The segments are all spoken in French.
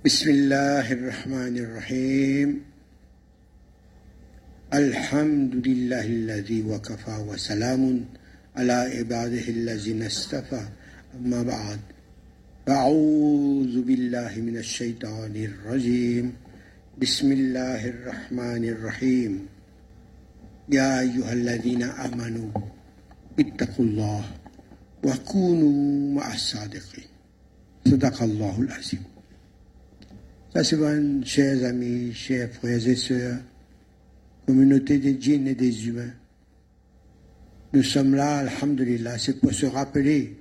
بسم الله الرحمن الرحيم. الحمد لله الذي وكفى وسلام على عباده الذين اصطفى. أما بعد أعوذ بالله من الشيطان الرجيم. بسم الله الرحمن الرحيم. يا أيها الذين آمنوا اتقوا الله وكونوا مع الصادقين. صدق الله العظيم. Bon, chers amis, chers frères et sœurs, communauté des djinns et des humains. Nous sommes là, alhamdulillah, c'est pour se rappeler,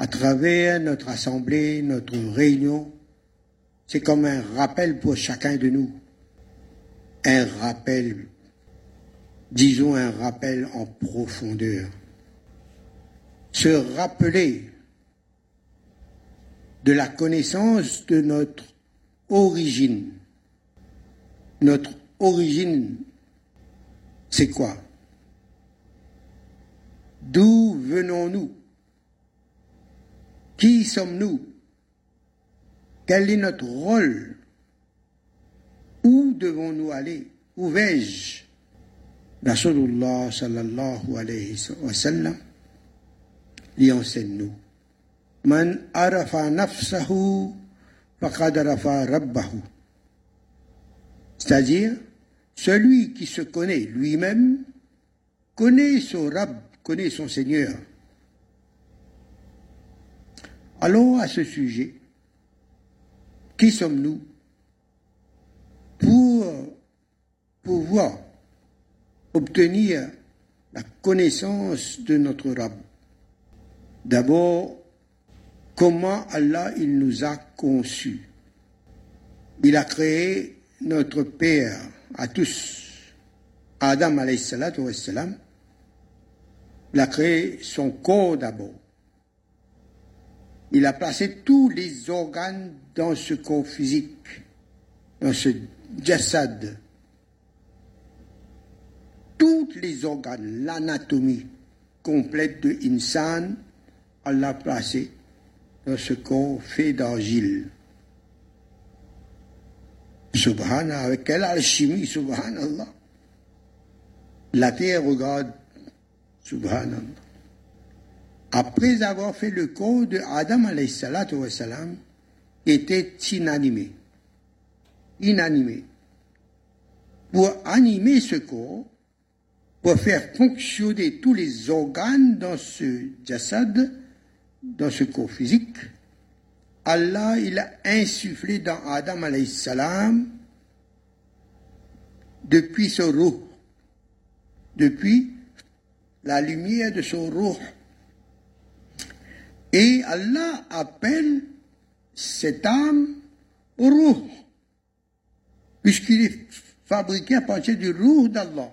à travers notre assemblée, notre réunion, c'est comme un rappel pour chacun de nous. Un rappel, disons un rappel en profondeur. Se rappeler de la connaissance de notre origine. Notre origine, c'est quoi? D'où venons-nous? Qui sommes-nous? Quel est notre rôle? Où devons-nous aller? Où vais-je? Rasulullah sallallahu alayhi wa sallam lui enseigne-nous. Man arafa nafsahu. C'est-à-dire, celui qui se connaît lui-même connaît son Rab, connaît son Seigneur. Allons à ce sujet. Qui sommes-nous pour pouvoir obtenir la connaissance de notre Rab D'abord, comment Allah il nous a conçus. Il a créé notre Père à tous. Adam wassalam, il a créé son corps d'abord. Il a placé tous les organes dans ce corps physique, dans ce jassad. Tous les organes, l'anatomie complète de Insan, Allah a placé dans ce corps fait d'argile. Subhanallah, avec quelle alchimie, subhanallah. La terre regarde, subhanallah. Après avoir fait le corps de Adam alayhi salatu était inanimé. Inanimé. Pour animer ce corps, pour faire fonctionner tous les organes dans ce jassad, dans ce corps physique, Allah il a insufflé dans Adam salam depuis ce roux, depuis la lumière de son roux. Et Allah appelle cette âme roux, puisqu'il est fabriqué à partir du roux d'Allah.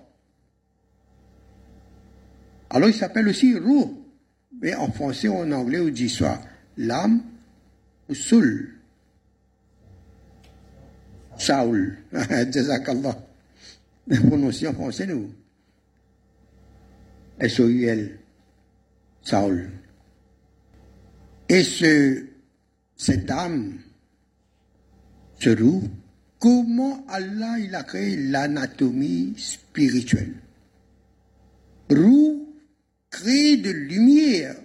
Alors il s'appelle aussi roux. Mais en français ou en anglais, on dit soit l'âme ou soul. Saul. Jazakallah. Prononcé en français, nous. S-O-U-L. Saul. Et ce, cette âme, ce roux, comment Allah il a créé l'anatomie spirituelle? Roux créé de lumière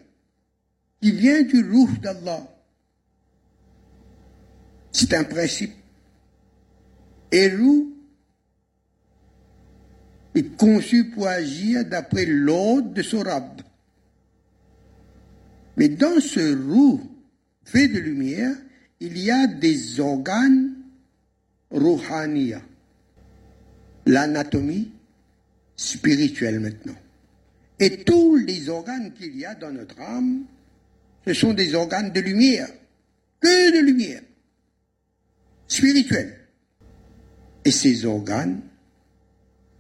qui vient du roux d'Allah. C'est un principe. Et roux est conçu pour agir d'après l'ordre de son rab. Mais dans ce roux fait de lumière, il y a des organes rouhaniya. L'anatomie spirituelle maintenant. Et tous les organes qu'il y a dans notre âme, ce sont des organes de lumière, que de lumière, spirituelle. Et ces organes,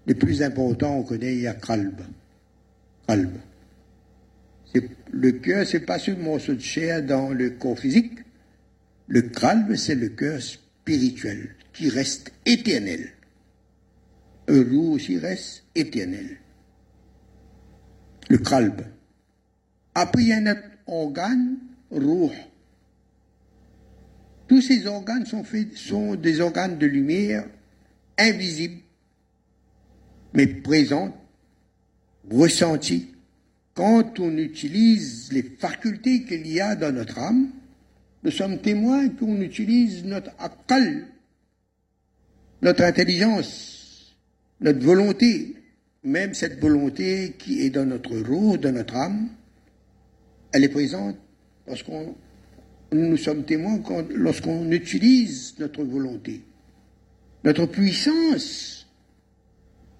les plus importants, on connaît, il y a. Le cœur, c'est pas ce morceau de chair dans le corps physique. Le kalb, c'est le cœur spirituel qui reste éternel. Roux aussi reste éternel le kalb. Après, il y a organe, rouh. Tous ces organes sont, faits, sont des organes de lumière invisibles, mais présents, ressentis, quand on utilise les facultés qu'il y a dans notre âme. Nous sommes témoins qu'on utilise notre akal, notre intelligence, notre volonté, même cette volonté qui est dans notre roue, dans notre âme, elle est présente lorsqu'on nous sommes témoins lorsqu'on utilise notre volonté, notre puissance,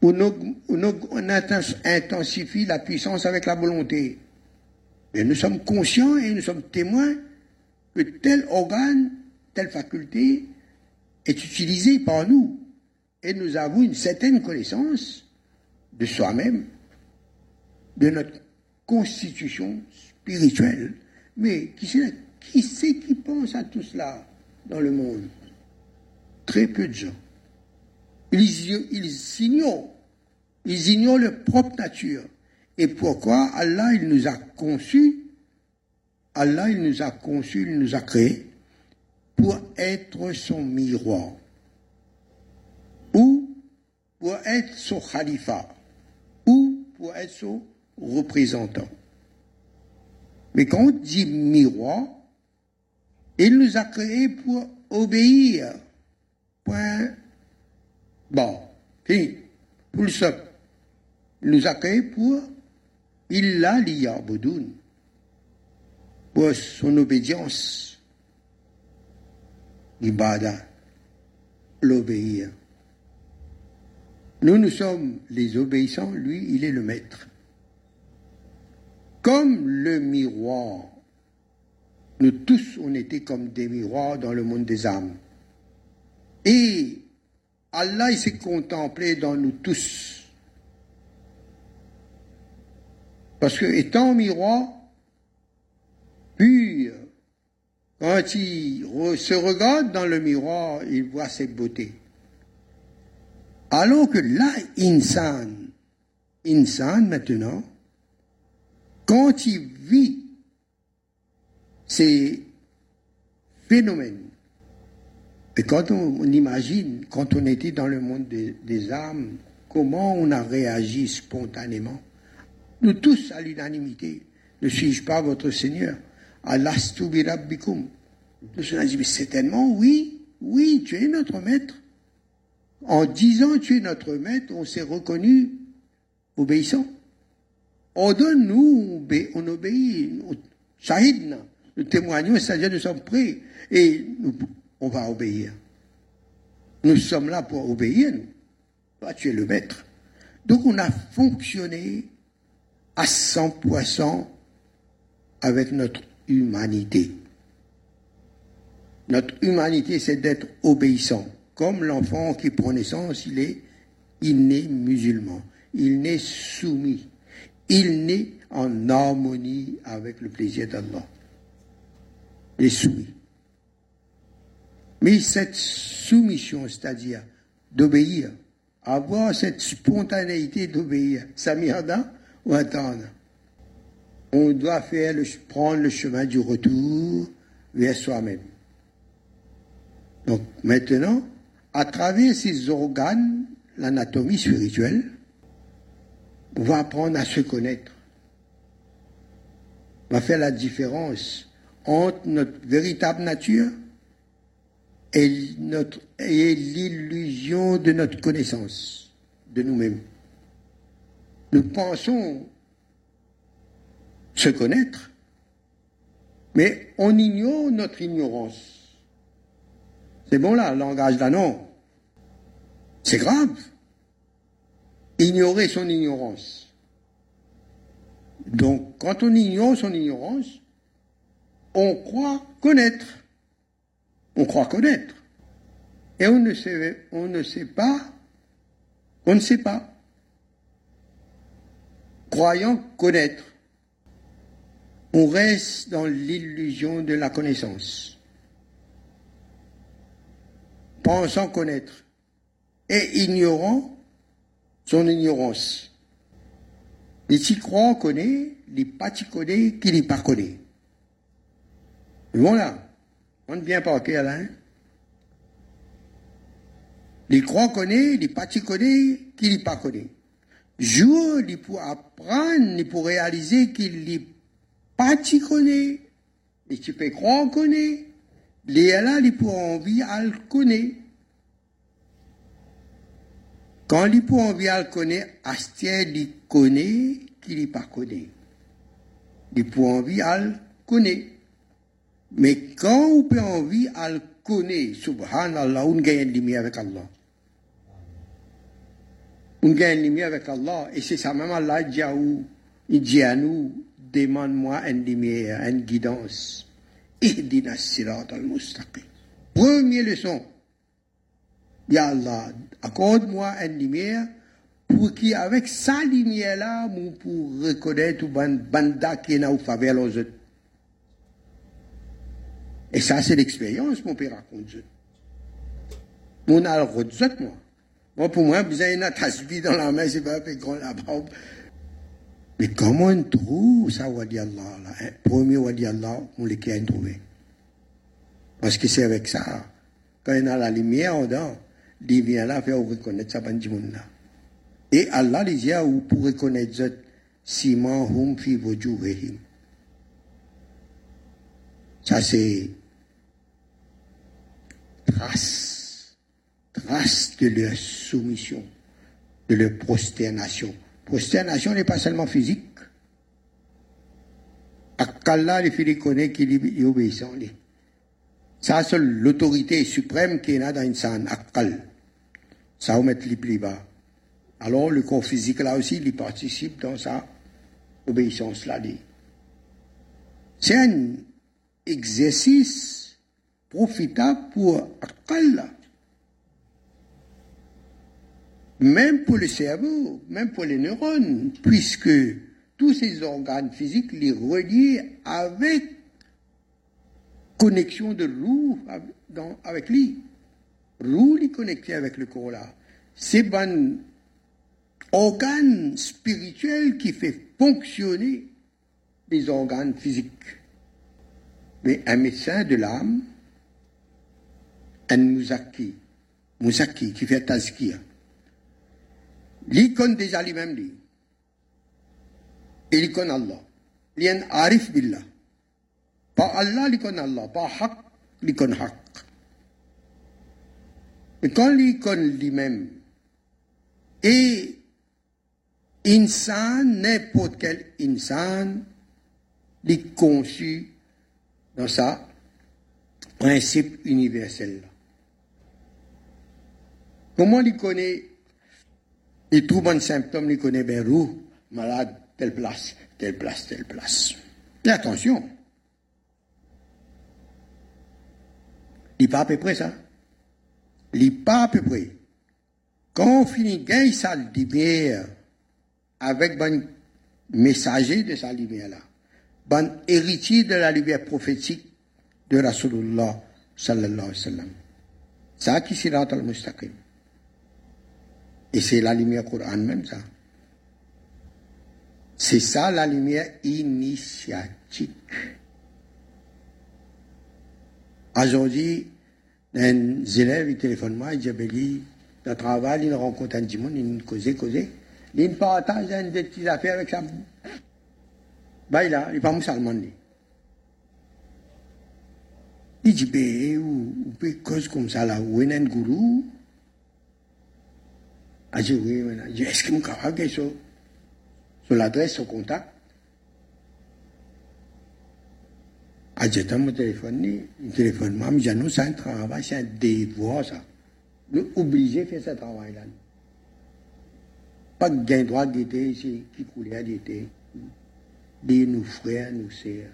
où on, intensifie la puissance avec la volonté. Et nous sommes conscients et nous sommes témoins que tel organe, telle faculté est utilisée par nous. Et nous avons une certaine connaissance de soi-même, de notre constitution spirituelle. Mais qui c'est qui, pense à tout cela dans le monde Très peu de gens. Ils, ils ignorent. Ils ignorent leur propre nature. Et pourquoi Allah, il nous a conçus, Allah, il nous a conçus, il nous a créés pour être son miroir. Ou pour être son khalifa pour être son représentant. Mais quand on dit miroir, il nous a créés pour obéir. Point. Bon, fini. Pour le seul. Il nous a créés pour il l'a boudoun. Pour son obédience. L'ibada. L'obéir. Nous, nous sommes les obéissants, lui, il est le maître. Comme le miroir, nous tous, on était comme des miroirs dans le monde des âmes. Et Allah, il s'est contemplé dans nous tous. Parce que, étant miroir, pur, quand il se regarde dans le miroir, il voit ses beautés. Alors que là, insan, insan maintenant, quand il vit ces phénomènes, et quand on, imagine, quand on était dans le monde des, âmes, comment on a réagi spontanément, nous tous à l'unanimité, ne suis-je pas votre Seigneur? Birabbikum. Nous avons dit, mais certainement, oui, oui, tu es notre maître. En disant tu es notre maître, on s'est reconnu obéissant. On donne, nous, on obéit. Shahid, nous témoignons, c'est-à-dire nous sommes prêts et on va obéir. Nous sommes là pour obéir. Toi, tu es le maître. Donc on a fonctionné à 100% avec notre humanité. Notre humanité, c'est d'être obéissant comme l'enfant qui prend naissance, il est, il naît musulman, il naît soumis, il naît en harmonie avec le plaisir d'Allah. Il est soumis. Mais cette soumission, c'est-à-dire d'obéir, avoir cette spontanéité d'obéir, Samirda ou attendre On doit faire le, prendre le chemin du retour vers soi-même. Donc maintenant, à travers ces organes, l'anatomie spirituelle, va apprendre à se connaître. On va faire la différence entre notre véritable nature et, et l'illusion de notre connaissance de nous-mêmes. Nous pensons se connaître, mais on ignore notre ignorance. C'est bon là, langage non. C'est grave. Ignorer son ignorance. Donc, quand on ignore son ignorance, on croit connaître. On croit connaître. Et on ne sait, on ne sait pas, on ne sait pas. Croyant connaître, on reste dans l'illusion de la connaissance. Pensant connaître et ignorant son ignorance. Les qui croient connaît, les pas connaît, qui n'est pas connaît. Voilà. On vient pas là, hein? Les croit connaît, les pas connaît, qui les pas connaît. Jour, il pour apprendre, il pour réaliser qu'il les pas connaît. Et tu peux croire connaît. Les là, il pour envie à le connaître. Quand à le connaître, Astien, il connaît qu'il n'est pas connaît. À le connaître. Mais quand on peut envie à le connaître, subhanallah, on gagne lumière avec Allah. On gagne lumière avec Allah. Et c'est ça même Allah dit à nous, il dit à nous, demande-moi une lumière, une guidance. Ihdina sirat al-mustaqim. Première leçon. Ya Allah, accorde-moi une lumière pour qu'avec sa lumière-là, pour reconnaître le banda qui est au faveur. Et ça, c'est l'expérience, mon père raconte. Mon a le moi. Moi, pour moi, vous avez une tasbih dans la main, c'est pas fait grand la barbe. Mais comment on trouve ça, Wadi Allah, là? Hein? Premier Wadi Allah, on les a trouvé. Parce que c'est avec ça, quand y a la lumière dedans, là faire reconnaître ça, là. Et Allah les dit, ou pour reconnaître Siman hum fi wujuhihim. Ça, c'est trace, trace de leur soumission, de leur prosternation. Prosternation n'est pas seulement physique. Akalla, les filles connaissent qu'il est obéissant. Ça, c'est l'autorité suprême qui est là dans une scène, Akal. Ça, on met les plus bas. Alors, le corps physique, là aussi, il participe dans sa obéissance-là. C'est un exercice profitable pour Akal. Même pour le cerveau, même pour les neurones, puisque tous ces organes physiques les relient avec connexion de roue avec lui. Roue les connecté avec le corps là. C'est un organe spirituel qui fait fonctionner les organes physiques. Mais un médecin de l'âme, un mouzaki, mouzaki qui fait tazkir, l'icône déjà lui-même dit, et l'icône Allah, l'icône arif billah, pas Allah l'icône Allah, pas haq l'icône haq. Et quand l'icône lui-même est insan, n'importe quel insan, est conçu dans sa principe universel. Comment il connaît, il trouve un symptôme, il connaît bien où, malade, telle place, telle place, telle place. Mais attention, il n'est pas à peu près ça. Il n'est pas à peu près. Quand on finit gagner sa lumière avec un messager de sa lumière-là, un héritier de la lumière prophétique de Rasulullah sallallahu alayhi wa sallam. Ça qui sirat al-mustaqim. Et c'est la lumière Coran même ça. C'est ça la lumière initiatique. Aujourd'hui, un élève, il téléphone moi, il dit, ben, il dans le travail, il rencontre un petit monde, il cause, cause. Il partage des petites affaires avec ça. Ben, il il n'est pas musulman. Il dit, ben, ou, peut cause comme ça, là, ou un gourou? Ah, je oui, est-ce que vous capable de sur l'adresse, sur contact? J'ai mon téléphone, le téléphone, maman, j'ai nous, c'est un travail, c'est un devoir, ça. Nous obligés de faire ce travail-là. Pas de gain droit d'été ici, qui coulait d'été. Des nous frères, nous sœurs.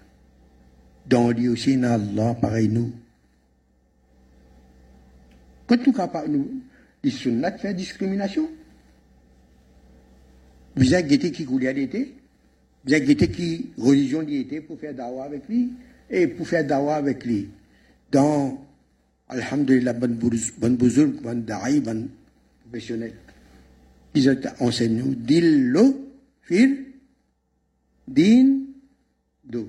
Dans lui aussi, dans Allah, pareil nous. Quand nous nous, les sunnats faire discrimination. Vous avez guetté qui coulait d'été? Vous avez guetté qui religion d'été pour faire dawa avec lui? Et pour faire dawa avec lui. Dans, Alhamdulillah, bon bouzoul, bon da'i, bon professionnel. Ils ont enseigné, dillo, fil, din, do.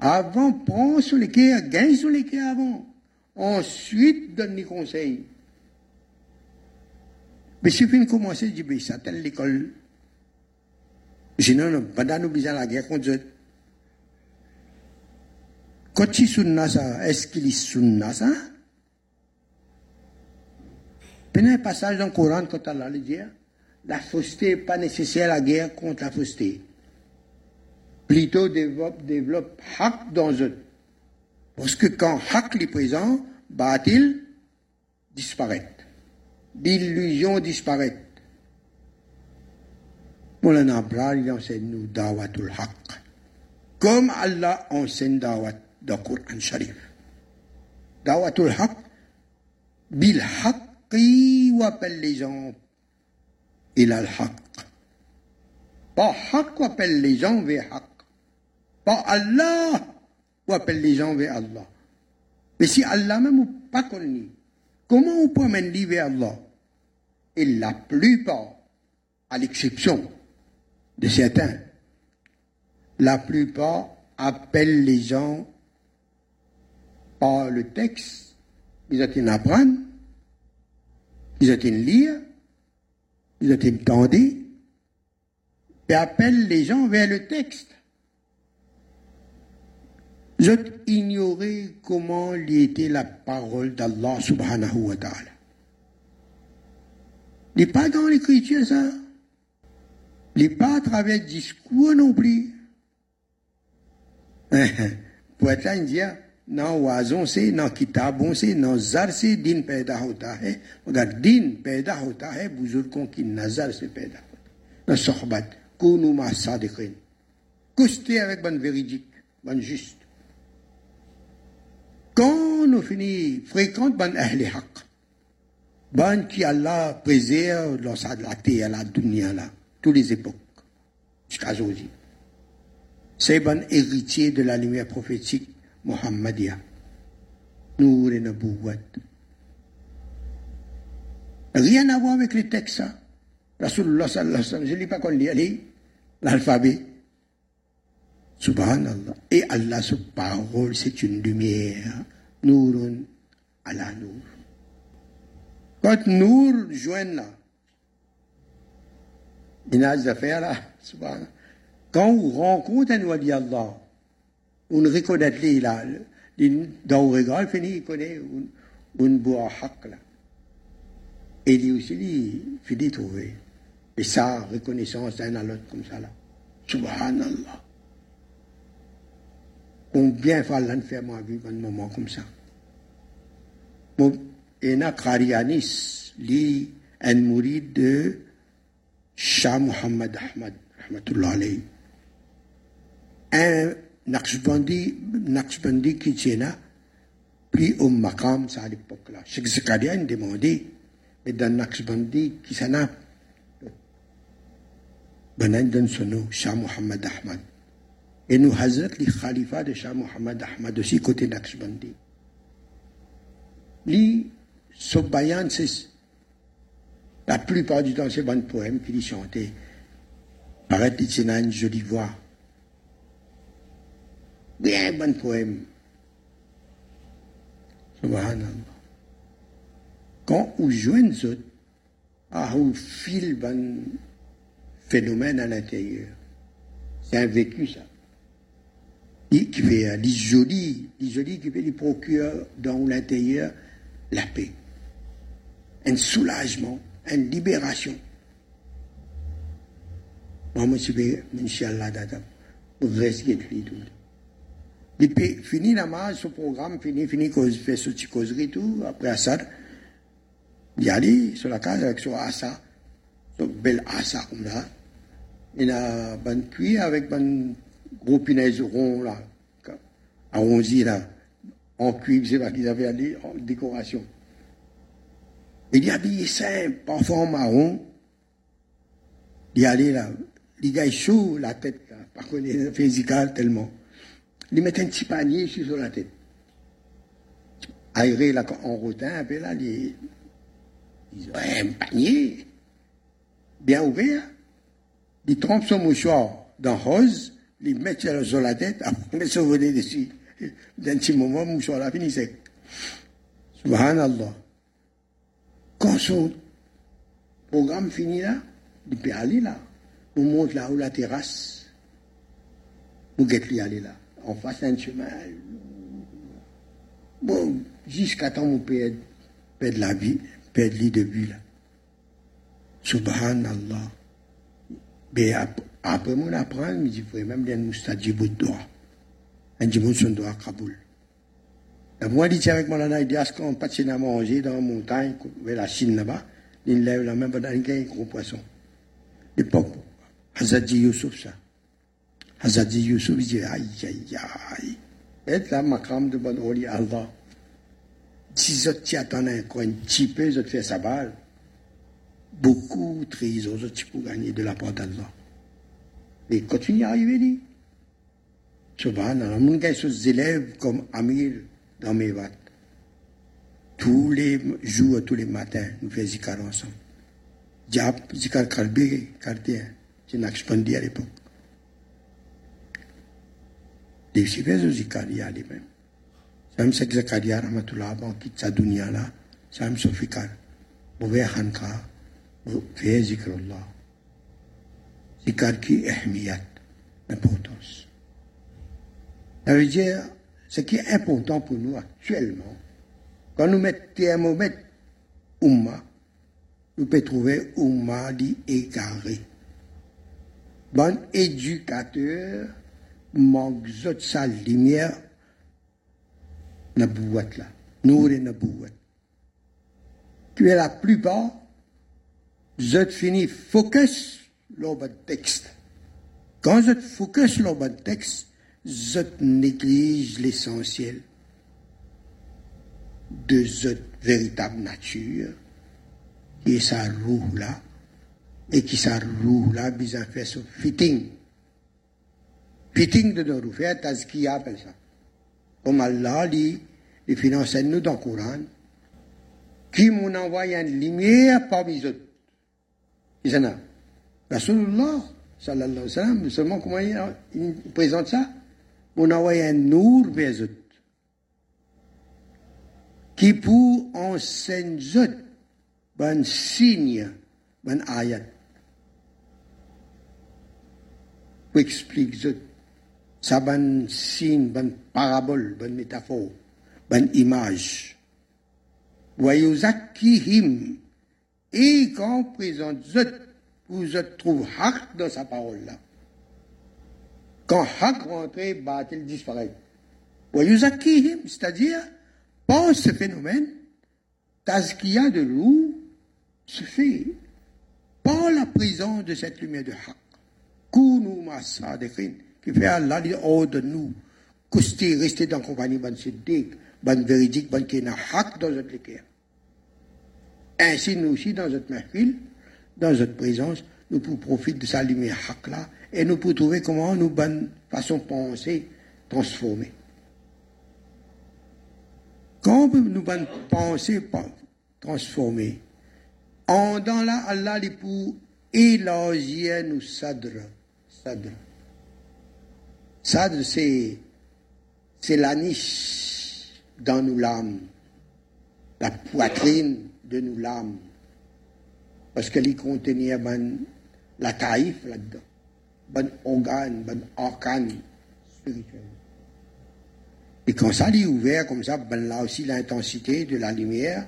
Avant, prends sur les quais, gagne sur les quais avant. Ensuite, donne les conseils. Mais si vous commencez, je dis, ça, telle l'école. Sinon, pendant nous besoin la guerre contre eux. Quand tu sunna ça, est-ce qu'il est sunna ça? Prenez un passage dans le Coran quand Allah le dit, la fausseté n'est pas nécessaire à la guerre contre la fausseté. Plutôt développe, développe haq dans eux. Parce que quand haq est présent, batil disparaît. L'illusion disparaît. Moulana Abrar, il enseigne nous dawatul haq. Comme Allah enseigne dawat dans le Coran Sharif. Dawatul haq, bil haqqi appelle les gens il a le haq. Pas haq ou appelle les gens vers haq. Pas Allah ou appelle les gens vers Allah. Mais si Allah même ou pas connu, comment on peut amener vers Allah? Et la plupart, à l'exception de certains, la plupart appellent les gens le texte. Ils ont apprendre, ils ont lire, ils ont une tendue, et appellent les gens vers le texte. Je ignorais comment était la parole d'Allah subhanahu wa ta'ala. Il n'est pas dans l'écriture, ça. Il n'est pas à travers le discours non plus. Pour être indien, non wazon se, non kitabon se, non zar se, din पैदा होता है मगर दिन पैदा होता है बुजुर्गों की नजर से पैदा होता है न सोहबत कूनू मा सादिकिन कुश्ते avec bonne véridique, bonne juste. Quand nous finissons fréquente bonne ahli haq, bonne qui Allah préserve dans la terre, la dunya là, toutes les époques, jusqu'à aujourd'hui. C'est bon héritier de la lumière prophétique Muhammadia. Nour et Nabouwat. Rien à voir avec les textes, ça. Rasulullah sallallahu alayhi wa je ne lis pas qu'on lit, l'alphabet. Subhanallah. Et Allah, sa parole, c'est une lumière. Nourun ala nour. Quand Nour joint là, il y a des affaires subhanallah. Quand on rencontre un wali Allah, regard, fini, il connaît un bois haq là. Et lui aussi, il finit trouver. Et ça, reconnaissance d'un à l'autre comme ça là. Subhanallah. Combien fallait faire moi vivre un moment comme ça? Bon, et na Karianis, lui, un mourid de Shah Muhammad Ahmad, rahmatullah alayhi. Naqshbandi, Naqshbandi qui tient là, pris au maqam, ça à l'époque là. Cheikh Zakaria a demandé, mais dans Naqshbandi qui s'en a, donne son nom, Shah Muhammad Ahmad. Et nous, Hazrat, les khalifas de Shah Muhammad Ahmad aussi, côté Naqshbandi. Son bayan, c'est, la plupart du temps, c'est bon poème qu'il chantait. Arrête, a une jolie voix. Bien bon poème. Subhanallah. Quand vous jouez autres, ah, vous file bon phénomène à l'intérieur? C'est un vécu, ça. Il, qui fait jolis, les jolis qui fait les procure dans l'intérieur la paix. Un soulagement, une libération. Moi, je suis, Inch'Allah, dada, pour rester tout. Il fini la marche, ce programme, fini, fini, cause, fait ce petit causerie, tout, après ça, il y aller sur la case avec son assa, son bel assa comme là. Il a un cuir avec un gros punaise rond là, arrondi là, en cuivre, c'est là qu'ils avaient allé, en décoration. Il est habillé simple, parfois marron. Il allé là, il gars chaud la tête, là, par contre, il est physical tellement. Il met un petit panier sur la tête. Aéré là, en rotin, un peu là, il dit, ouais, un panier, bien ouvert. Il trompe son mouchoir dans rose, les mettre sur la tête, après se venir dessus. D'un petit moment, mouchoir là, fini sec. Subhanallah. Quand son programme finit là, il peut aller là. On monte là où la terrasse. Nous guette lui aller là. En face d'un chemin. Bon, jusqu'à temps on perd, perd la vie, perd l'île de vue là. Subhanallah. Mais après, mon apprend, je me dis, il même bien nous stadier doigt. Un dimanche, son doigt à Kaboul. Et moi, dis avec mon nana, il dit, est-ce qu'on passe à manger dans la montagne, vers la Chine là-bas, il lève la main qu'il y a un gros poisson. L'époque, Hazadi Youssouf, ça. Youssouf, il dit, aïe, aïe, aïe. Et là, ma crème de bonne oli Allah. Si vous t'y attendez encore un petit peu, vous faites sa balle. Beaucoup trésors, vous pour gagner de la part d'Allah. Et continue à arriver, dit. Subhanallah, mon gars, ces élèves comme Amir dans mes vates. Tous les jours, tous les matins, nous faisons zikar ensemble. Diap, zikar kalbi, kardien. C'est une expandie à l'époque. Des faisons zikar, il y a les mêmes. Sam sek Zakaria rahmatullah avant quitte sa dunya là, sam so fikar. Bouvé khanka, fait zikrullah. Zikar qui importance. Ce qui est important pour nous actuellement, quand nous mettons mettre Umma, nous pouvons trouver Umma dit égaré. Bon éducateur manque de sa lumière na boîte là. Nous na boîte. Tu es la plupart, je finis focus le texte. Quand je focus le texte, je néglige l'essentiel de cette véritable nature, qui est sa roue là, et qui sa roue là, besoin faire ce fitting. Fitting de nos roues, faire qui appelle ça. Comme Allah dit, les finances nous dans le Coran, qui m'ont envoyé une lumière parmi eux. Ils en ont. Rasulullah, sallallahu alayhi wa sallam, seulement comment il présente ça? On envoie un nour vers eux, qui pour enseigner eux, ben signe, ben ayat, pour expliquer eux, ça ben signe, ben parabole, ben métaphore, ben image. him, et quand présente vous êtes trouve haq dans sa parole là. Quand Hak rentre, Batil disparaît. C'est-à-dire, par ce phénomène, Tazkia de loup se fait par la présence de cette lumière de Hak. Kounou Masadekhin, qui fait Allah hors de nous, coster, rester dans la compagnie, ban siddiq, ban véridique, ban qui Hak dans notre équerre. Ainsi, nous aussi, dans notre mercure, dans notre présence, nous pouvons profiter de sa lumière Hak là, et nous pouvons trouver comment nous, bonne façon penser, transformer. Quand nous bonne penser transformer, en dans là, Allah les pour élargir nous sadr. Sadr. Sadr, c'est, c'est la niche dans nos lames, la poitrine de nos lames, parce qu'elle contenait la taïf là-dedans bon organe, bon organe spirituel. Et quand ça est ouvert comme ça, ben là aussi l'intensité de la lumière,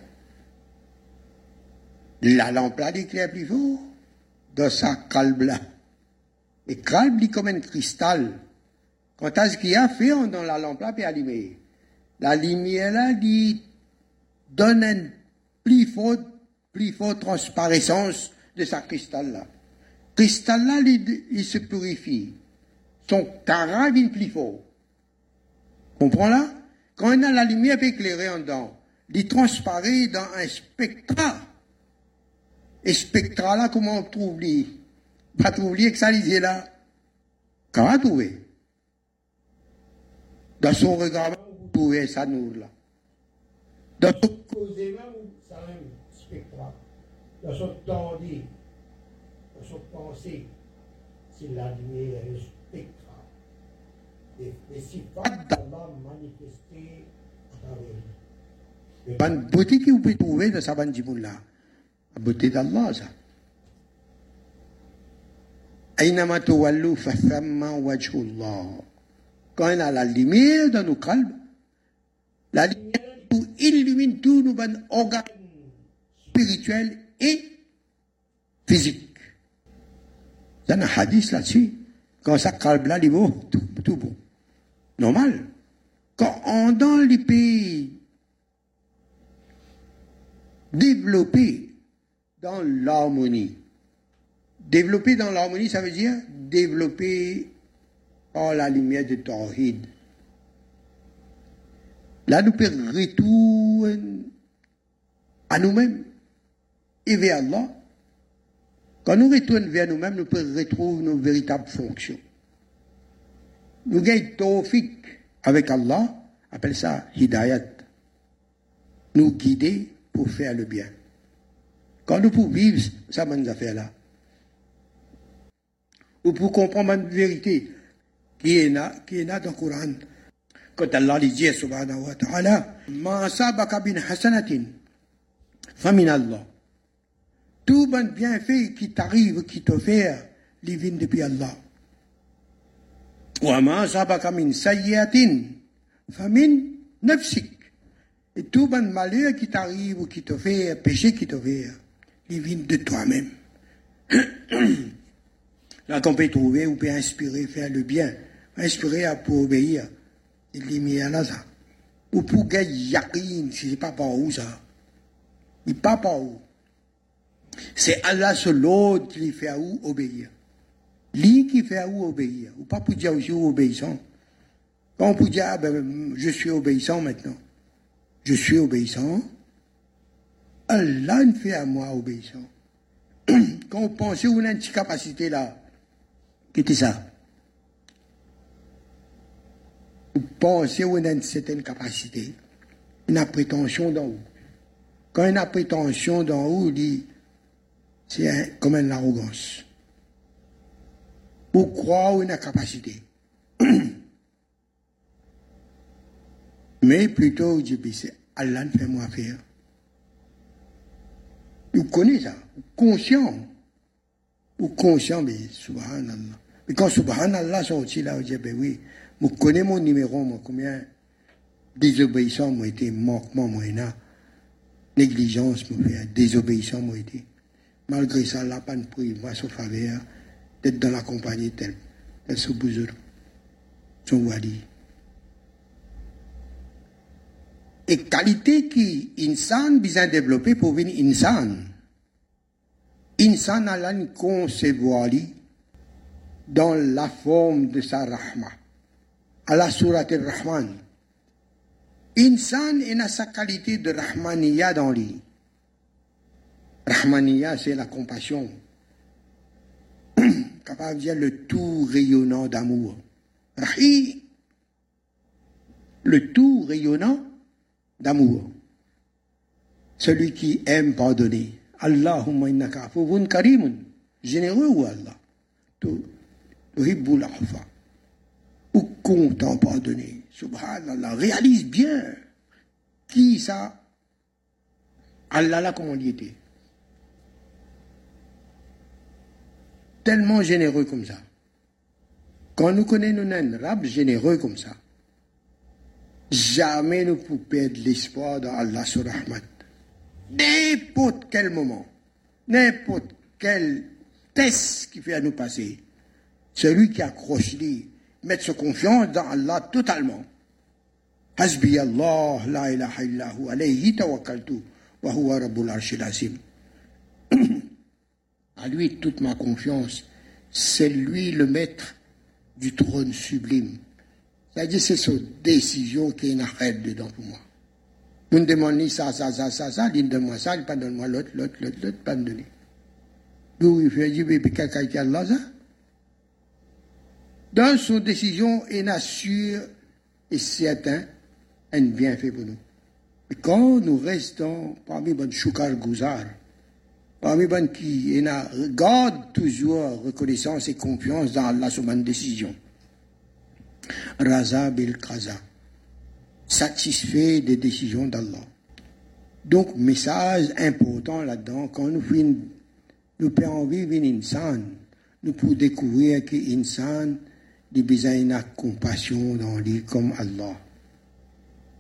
la lampe là éclaire plus fort dans sa calbe là. Et calbe comme un cristal. Quant à ce qu'il a fait dans la lampe là, puis allumé. La lumière là dit, donne une plus forte, plus forte transparence de sa cristal là cristal là, il, se purifie. Son cara vient plus fort. Comprends là? Quand on a la lumière éclairée en dedans, il transparaît dans un spectra. Et spectra là, comment on trouve lui? Pas trouver que ça lisait là. Comment trouver? Dans son regard, vous trouvez ça nous là. Dans son causement, ça même spectra. Dans son tendu son pensée, c'est la lumière spectrale. les, les sifat d'Allah manifestés à travers lui. La beauté que vous pouvez trouver dans sa bande là, la beauté d'Allah, ça. أينما تولوا فثم وجه الله quand on a la lumière dans nos calmes, la lumière illumine tous nos organes spirituels et physiques. Il y a un hadith là-dessus. Quand ça calme là, il tout, tout bon. Normal. Quand on dans les pays développés dans l'harmonie, développer dans l'harmonie, ça veut dire développer par la lumière de Tawhid. Là, nous pouvons retourner à nous-mêmes et vers Allah. Quand nous retournons vers nous-mêmes, nous pouvons retrouver nos véritables fonctions. Nous gagnons tawfiq avec Allah, appelle ça hidayat. Nous guider pour faire le bien. Quand nous pouvons vivre ça, bonne affaire-là, ou pour comprendre une vérité qui est qui est dans le Coran? Quand Allah dit, subhanahu wa ta'ala, ma sabaka bin hasanatin, famin Allah. Tout bon bienfait qui t'arrive, qui t'offre, les vient depuis Allah. Wa ma sabaka min sayyatin, famin nafsik. Et tout bon malheur qui t'arrive ou qui t'offre, péché qui t'offre, les vient de toi-même. Là qu'on peut trouver, on peut inspirer, faire le bien. Inspirer à pour obéir. Il dit, mais là, ça. Ou pour gagner yakin, c'est pas par où ça. Il pas par où. C'est Allah seul l'autre qui fait à où obéir. Lui qui fait à où obéir. Ou pas pour dire aussi obéissant. Quand on peut dire, ah ben, je suis obéissant maintenant. Je suis obéissant. Allah ne fait à moi obéissant. Quand on pense qu'on a une capacité là, Qu'est-ce ça? Vous pensez qu'on a une certaine capacité, une prétention d'en haut. Quand a prétention d'en haut, dit, c'est comme une arrogance. Vous croyez une capacité. Mais plutôt, je dis, c'est Allah fait moi faire. Vous connaissez ça, conscient? Ou conscient, mais subhanallah. Mais quand subhanallah sorti là, je dis, ben oui, je connais mon numéro, moi, combien désobéissant moi été, manquement moi été, négligence moi fait, désobéissant moi été. Malgré ça, pas de prix, moi, sauf faveur, d'être dans la compagnie telle, tel ce bouzour, son wadi. Et qualité qui, insan, besoin développer pour venir insan. Insan a une concevoir, dans la forme de sa rahma. À la sourate al-Rahman. Insan a sa qualité de rahmaniya dans lui. Rahmaniya, c'est la compassion. Capable de dire le tout rayonnant d'amour. Rahi, le tout rayonnant d'amour. Celui qui aime pardonner. Allahumma innaka karimun. Généreux ou Allah? Tout Riboul Arfa. Ou content pardonner. Subhanallah. Réalise bien qui ça Allah là comment il était. Tellement généreux comme ça. Quand nous connaissons un rab généreux comme ça, jamais nous pouvons perdre l'espoir dans Allah sur. N'importe quel moment, n'importe quel test qui fait à nous passer, celui qui accroche lui, mettre sa confiance dans Allah totalement. Hasbi Allah, la ilaha illahu, alayhi tawakkaltu, wa huwa rabbul arshil azim. À lui toute ma confiance, c'est lui le maître du trône sublime. C'est-à-dire, c'est sa décision qui est une arrête dedans pour moi. Vous me demandez ça, ça, ça, ça, ça, donne-moi ça, il pas donne-moi l'autre, l'autre, l'autre, l'autre, pas me donner. Il fait dire, quelqu'un qui a Allah, ça? Dans son décision, il assure et certain un bienfait pour nous. Mais quand nous restons parmi les choukar gouzar, parmi les qui gardent toujours reconnaissance et confiance dans la sur décision, Raza bil Qaza, satisfait des décisions d'Allah. Donc, message important là-dedans, quand nous, nous pouvons vivre une insan, nous pouvons découvrir que insan, il besoin une compassion dans lui comme Allah.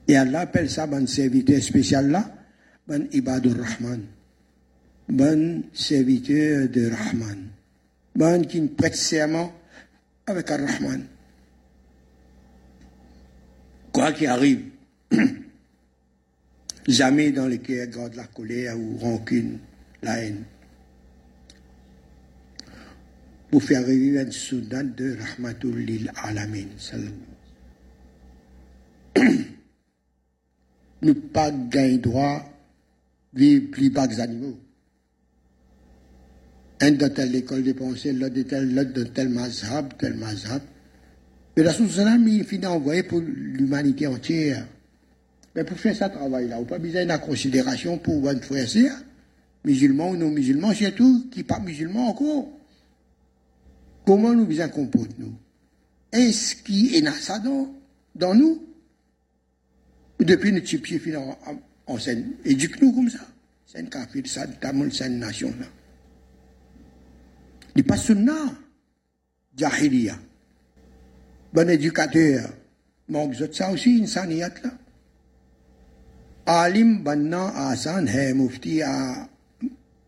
Et Allah appelle ça un serviteur spécial là, un ibadur rahman, un serviteur de rahman, un qui prête serment avec un rahman. Quoi qu'il arrive, jamais dans le cœur garde la colère ou rancune, la haine. Pour faire revivre un soudan de Rahmatul lil Alamin. Nous pas gagner droit vivre plus bas que les animaux. Un de telle école de pensée, l'autre de tel, l'autre de tel mazhab, tel mazhab. Mais la Salam, il finit envoyé pour l'humanité entière. Mais pour faire ce travail-là, on n'a pas besoin de considération pour votre frère musulmans ou non musulmans, surtout qui pas musulmans encore. Comment nous bien comportons-nous Est-ce qui est dans ça dans, nous? Depuis notre petit pied, on éduque-nous comme ça. C'est un café, de ça, tamoul, c'est une nation. Là. Il pas sunna, jahiliya. Bon éducateur, manque ça aussi, une insaniyat là. Alim, banna, asan, hay, mufti, a.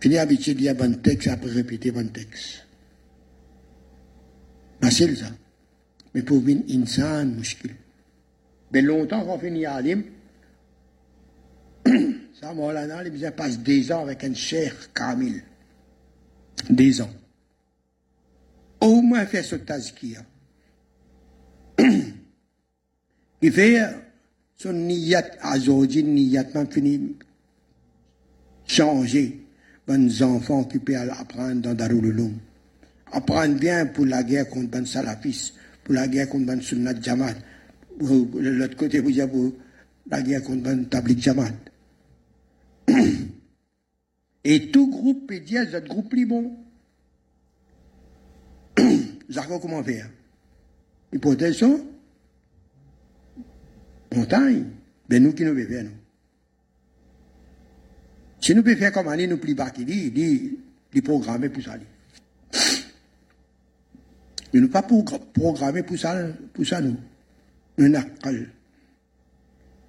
Fini habitué de dire bon texte, après répéter bon texte. Facile ça. Mais pour une insan, mouchkil. Mais longtemps qu'on finit Alim, ça, Maulana, il passe des ans avec un cher Kamil. Des ans. Au moins faire ce tazkia. Il fait son niyat azojin, niyat, fini changer bonnes enfants occupés à apprendre dans Darul Apprendre bien pour la guerre contre Ben Salafis, pour la guerre contre Ben Sunnat Jamat, de l'autre côté, vous pour la guerre contre Ben Tablik Jamat. Et tout groupe peut dire, ce groupe plus bon. Zarko, comment faire? Hypothèse, montagne, ben nous qui nous vivons. Si nous pouvons faire comme Ali, nous plus bas qu'il dit, il dit, il programmer pour ça. Nous ne pas programmer pour ça, pour ça, nous. Nous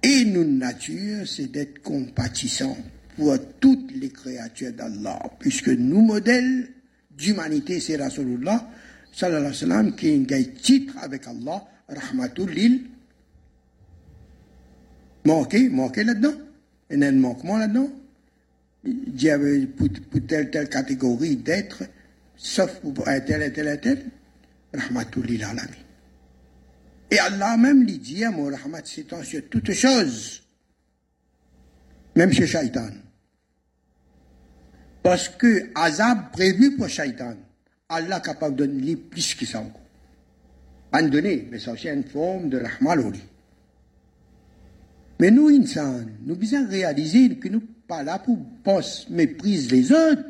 Et notre nature, c'est d'être compatissant pour toutes les créatures d'Allah, puisque nous, modèles d'humanité, c'est Rasulullah, sallallahu alayhi wa sallam, qui est un titre avec Allah, rahmatul lil. Manqué, manqué là-dedans. Il y a un manquement là-dedans. Pour, telle telle catégorie d'êtres, sauf pour un tel et tel et tel, rahmatulil alami. Et Allah même lui dit, mon rahmat s'étend sur toutes choses, même chez Shaitan. Parce que azab prévu pour Shaitan, Allah est capable de donner plus que ça encore. En donner, mais c'est aussi une forme de rahmat Mais nous, insan, nous devons réaliser que nous pas là pour penser méprise les autres,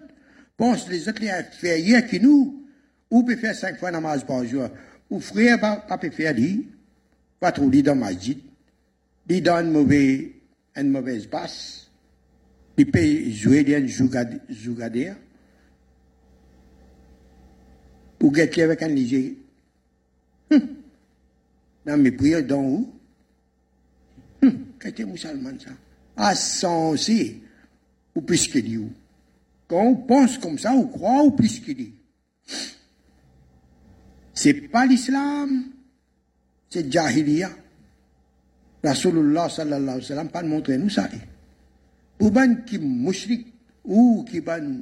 pense les autres les inférieurs que nous, ou peut faire cinq fois namaz par jour, ou frère pas, peut faire dit, pas trop dit dans ma masjid, dit dans une mauvaise, une mauvaise il peut jouer une jougadère, ou gâter avec un léger. Hum. Dans mes prières, dans où? Hum. Qu'est-ce que musulman ça? À sensé ou plus qu'il dit. Quand on pense comme ça, on croit ou plus qu'il dit. C'est pas l'islam, c'est jahiliya. Rasulullah sallallahu alayhi wa sallam pas montré nous ça. Pour ban qui mushrik ou qui ban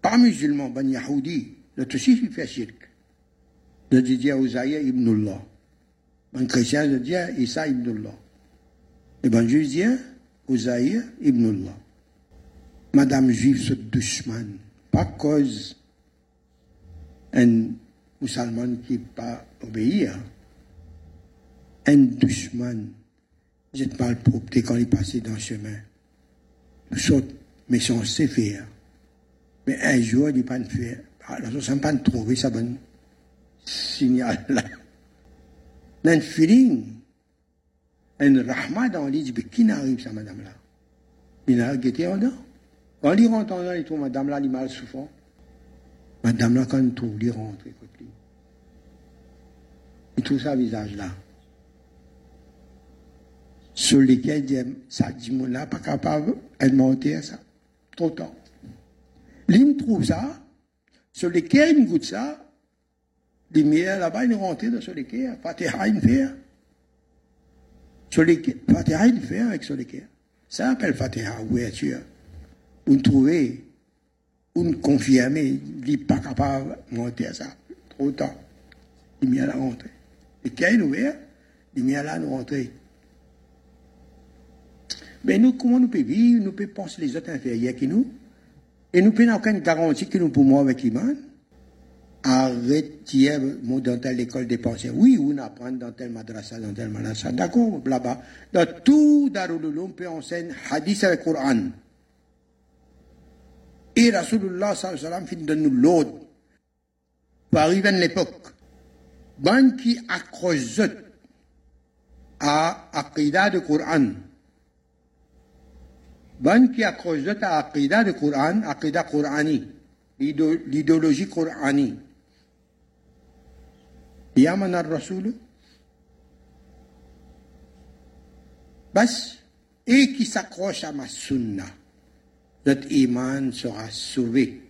pas musulman, ban yahoudi, le aussi il fait shirk. Le dit Ouzaïa ibn Allah. Chrétien je dis Isa ibn Allah. Et ben juif dit Uzaïr ibn Allah. Madame juive ce dushman, pas cause un musulman qui pas obéir, un dushman, te parle propre quand il passait dans le chemin. Nous sommes méchanceté faire. Mais un jour, il pas faire. Alors, je ne pas trouver ça bon signal là. Un feeling, un rahma dans l'île, qui n'arrive ça, madame là? Il n'a guetté en dedans. Il en dedans, il trouve madame là, il mal souffrant. Madame là, quand il trouve, il rentre, écoute lui. Il trouve ça visage là. Sur lesquels, ça dit, là, pas capable de monter à ça. Trop tard. L'île trouve ça, sur lesquels il goûte ça, lumière là-bas, il rentre dans sur l'équerre. Fatiha, il fait. Sur l'équerre. Fatiha, il fait avec sur l'équerre. Ça s'appelle Fatiha, ouverture. On trouver, on confirmer, il n'est pas capable de monter à ça. Trop tard. Lumière là rentrée. L'équerre est ouvert, lumière là nous rentrer. Mais nous, comment nous pouvons vivre, nous pouvons penser les autres inférieurs que nous, et nous n'avons aucune garantie que nous pouvons avec l'imam arrêtez dans telle école des pensées. Oui, on apprend dans tel madrasa, dans tel madrasa. D'accord, là-bas. Dans tout Darul Uloum peut enseigner hadith avec Coran. Et Rasulullah sallallahu alayhi wa sallam finit de nous l'autre. Pour arriver à l'époque, ban qui accroche à Aqidah de Coran. Ban qui accroche à Aqidah de Coran, Aqidah Qurani, l'idéologie Qurani. يامن الرسول بس et qui s'accroche à ma sunna, notre iman sera sauvé.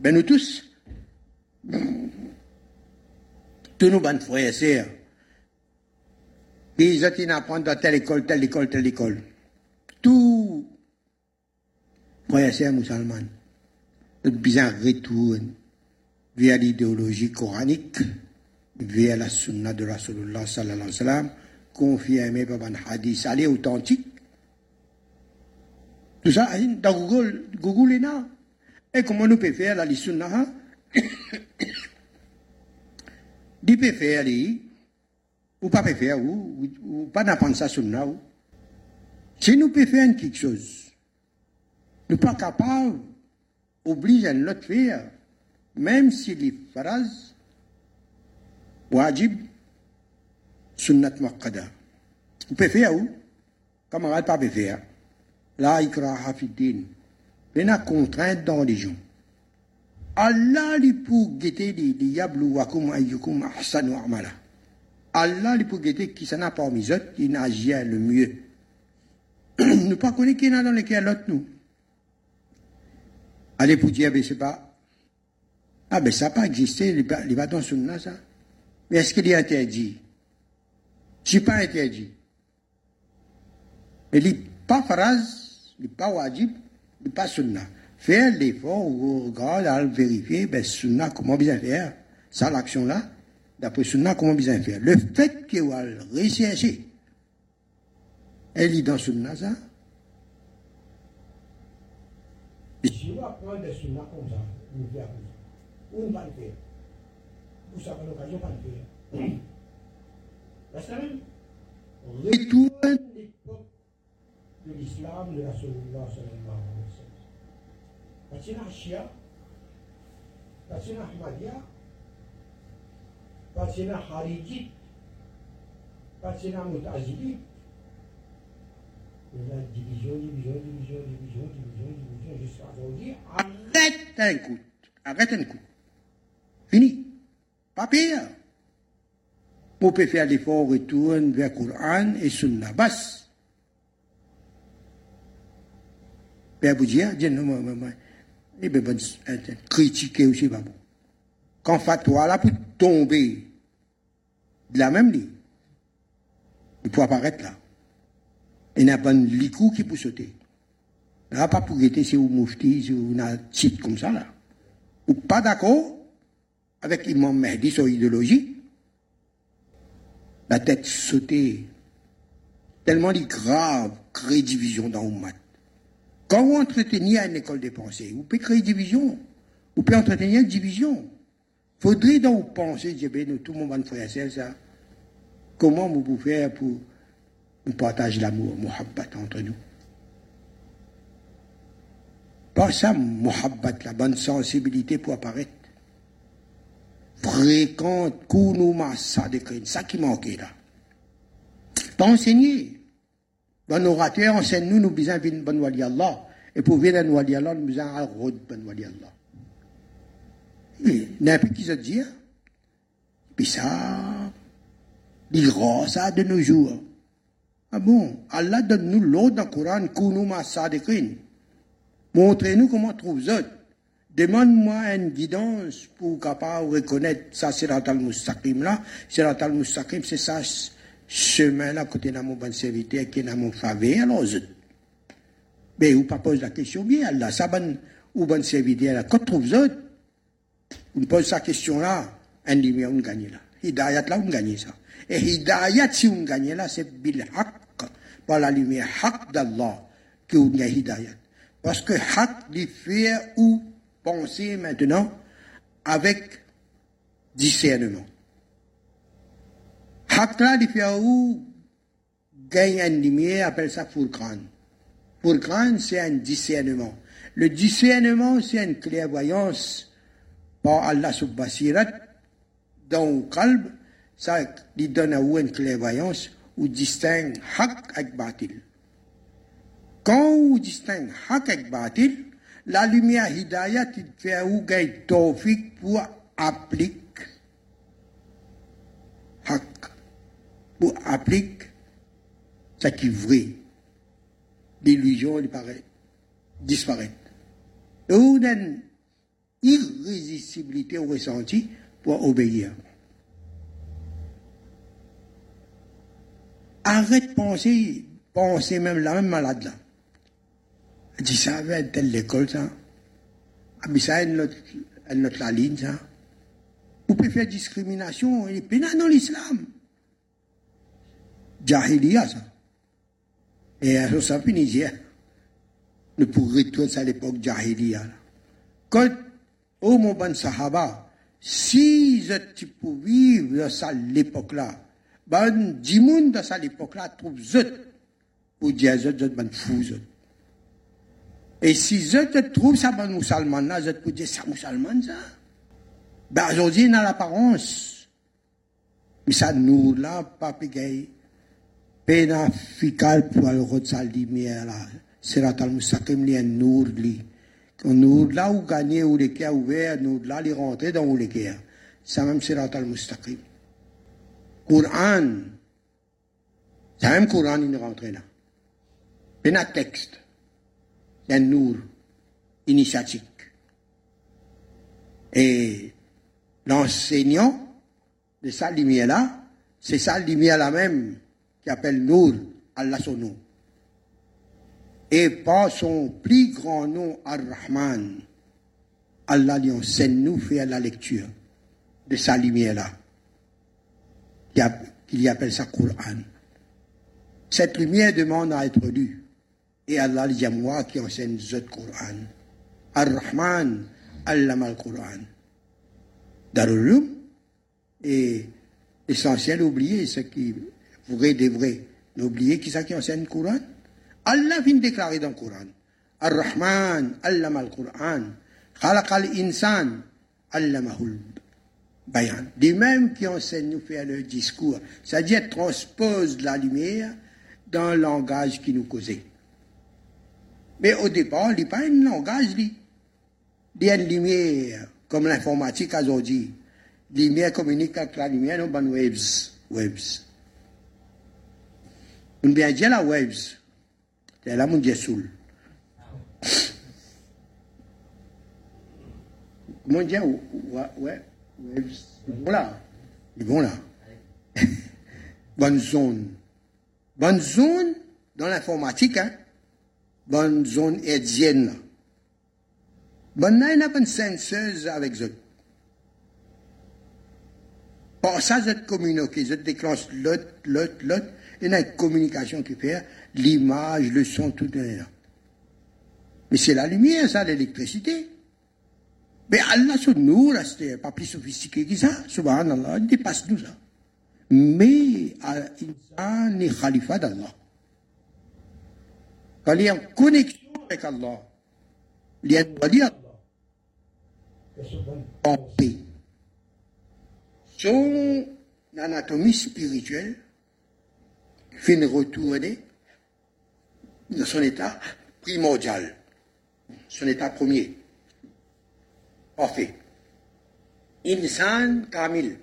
Ben nous tous, tous nos bonnes frères et sœurs, ils ont apprendre dans telle école, telle école, telle école. Tout frères et sœurs musulmans, notre bien retour via l'idéologie coranique, via la sunna de Rasulullah sallallahu alayhi wa sallam, confirmé par un hadith, allez authentique. Hein, dans Google, Google là. Et comment nous pouvons faire la sunna hein? Dit peut faire, ou pas peut faire, ou, ou, pas d'apprendre ça sunna, ou. Si nous pouvons faire quelque chose, nous pas capables, oblige à l'autre faire même si les phrases wajib sunnat muakkada vous pouvez faire ou? Camarade pas faire la ikraha fi din. A contrainte dans les gens. Allah li pour guetter li yabluwakum ayyukum ahsanu amala. Allah li pour guetter qui s'en a parmi eux qui n'agit le mieux. Ne pas connaître qui est dans lesquels l'autre nous. Allez pour dire ben c'est pas ah, ben ça n'a pas existé, les bâtons sunna, ça. Mais est-ce qu'il est interdit? Je pas interdit. Mais il n'est pas phrase, n'est pas wajib, n'est pas sunna. Faire l'effort, regarder, à vérifier, ben sunna, comment bien faire? Ça, l'action-là, d'après sunna, comment bien faire? Le fait qu'il va rechercher, elle est dans sunna, ça? Si on apprend des sunna comme ça, on fait un va le faire? Vous avez l'occasion de le faire. La semaine retourne l'époque de l'islam de la Rasulullah sallallahu alayhi wa sallam. Patina Shia, Patina Ahmadiyya, Patina Harijit, Patina Mutazili, la division, division, division, division, division, division, jusqu'à aujourd'hui, arrête un coup, arrête un coup. Fini. Pas pire. Pouvez faire l'effort, retourne vers Coran et Sunna. Père Boudia, dit non, moi, moi, eh bien, bon, critiquer aussi, pas bon. Quand fatwa là pour tomber de la même ligne, il peut apparaître là. Il n'y a pas de licou qui peut sauter. Là, pas pour guetter si vous moufti, si vous un titre comme ça là. Ou pas d'accord, avec l'imam Mahdi, son idéologie, la tête sautée, tellement il grave, créer division dans Ummat. Quand vous entretenez une école des pensées, vous pouvez créer division, vous pouvez entretenir une division. Faudrait donc penser, ben, tout le monde va faire ça. Comment vous pouvez faire pour nous partager l'amour, muhabbat entre nous? Pas ça, muhabbat, la bonne sensibilité pour apparaître. Fréquente, kounouma, ça, ça qui manquait là. Pas enseigner. Bon orateur, enseigne-nous, nous besoin d'une bonne wali Allah. Et pour venir à Allah, nous besoin un rôle bonne wali Allah. N'importe qui se dit, hein. puis ça, il ça de nos jours. Ah bon, Allah donne-nous l'autre dans le Coran, Kounouma Sadiqin. Montrez-nous comment trouve ça. Demande-moi une guidance pour capable reconnaître ça, c'est al-Mustaqim là. Sirat al-Mustaqim, c'est ça, chemin là, côté de mon bon serviteur, qui est dans mon faveur, alors Mais vous pas pose la question bien, Allah, ça bon, ou bon serviteur là, quand trouve ça, on pose sa question là, un lumière, on gagne là. Hidayat là, on gagne ça. Et hidayat, si on gagne là, c'est bil haqq, par la lumière haqq d'Allah, qu'on a hidayat. Parce que haqq, il fait ou penser maintenant avec discernement. Il fait où gagne une lumière, appelle ça Furqan. Furqan, c'est un discernement. Le discernement, c'est une clairvoyance par Allah subhasirat dans le qalb, ça lui donne à vous une clairvoyance ou distingue haq avec batil. Quand vous distingue haq avec batil, la lumière hidayat il fait à vous gagner tawfiq pour appliquer haq, pour appliquer ce qui est vrai. L'illusion, il paraît, disparaît. Et vous irrésistibilité au ressenti pour obéir. Arrête de penser, penser même la même malade là. Tu savais, telle l'école ça. Ah, ça, elle notre, la ligne ça. Vous pouvez faire discrimination, est pénal dans l'islam. Jahiliya ça. Et ça, ça finit Ne pourrait retourner ça à l'époque Jahiliya. Quand mon bon Sahaba, si je peux vivre ça l'époque-là, ben, dimoun dans ça l'époque-là trouve zut pour dire zut, zut, ben fou zut. Et si zut trouve ça ben musulman là, zut pour dire ça musulman ça. Ben aujourd'hui, dans l'apparence, mais ça nous là, pas pégay, pena pour le rotsa lumière là. C'est la tal musakim li un nour li. Nous, là où gagner, où les cas ouverts, nous, là, les rentrer dans où les cas. Ça même sirat al-mustaqim. Coran. Ça même Coran, il rentre là. Un texte. C'est un nour initiatique. Et l'enseignant de sa lumière-là, c'est sa lumière-là même qui appelle Nour, Allah son nom et par son plus grand nom, Ar-Rahman, Allah lui enseigne nous faire la lecture de sa lumière-là, qu'il appelle ça Coran. Cette lumière demande à être lue. Et Allah dit à moi qui enseigne ce Coran. Ar-Rahman, Allah al-Quran. Darulum, et essentiel, oublier ce qui vrai des vrais. N'oubliez qui ça qui enseigne le Coran Allah vient déclarer dans le Coran. Ar-Rahman, allama al-Quran. Khalaq al-insan, allamahul bayan. Des mêmes qui enseignent nous faire le discours. C'est-à-dire transpose la lumière dans le langage qui nous causait. Mais au départ, il n'y a pas un langage, il y a une lumière, comme l'informatique aujourd'hui. La lumière communique avec la lumière, nous, ben, webs. Webs. On vient dire la webs. C'est là mon Dieu soul. Mon Dieu, ouais, ouais, voilà. Ils vont là. Bonne zone. Bonne zone dans l'informatique, hein. Bonne zone hertzienne. Bonne là, il a une senseuse avec eux. Par ça, je communique, je déclenche l'autre, l'autre, l'autre, il y a une communication qui fait l'image, le son, tout est là. Mais c'est la lumière, ça, l'électricité. Mais Allah sur nous, là, pas plus sophistiqué que ça. Subhanallah, il dépasse nous ça. Mais, l'insan est khalifa d'Allah. Quand il est en connexion avec Allah, il est wali Allah. En paix. Son anatomie spirituelle fait retourner dans son état primordial, son état premier. Parfait. Insan Kamil.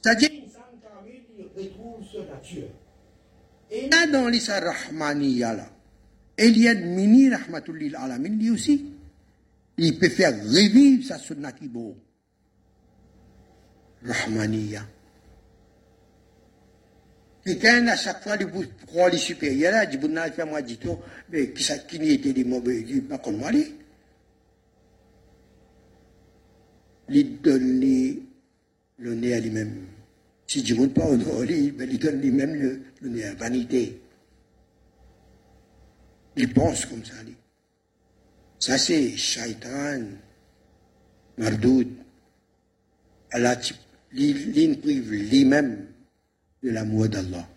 C'est-à-dire, Insan Kamil, il retrouve sa nature. Et là, dans l'Issa Rahmaniya, là, Eliad Mini Rahmatullil Alamin, lui aussi, il peut faire revivre sa sunna qui beau. Rahmaniya. Quelqu'un, à chaque fois, il prend les supérieurs, dit, bon, il fait moi, dit mais qui ça, qui n'y était des mauvais, pas comme moi. Il donne le nez à lui-même. Si je ne pas honorer, il donne lui-même le, nez à vanité. Il pense comme ça. Ça, c'est shaitan, mardoud. Allah, il prive lui-même de l'amour d'Allah.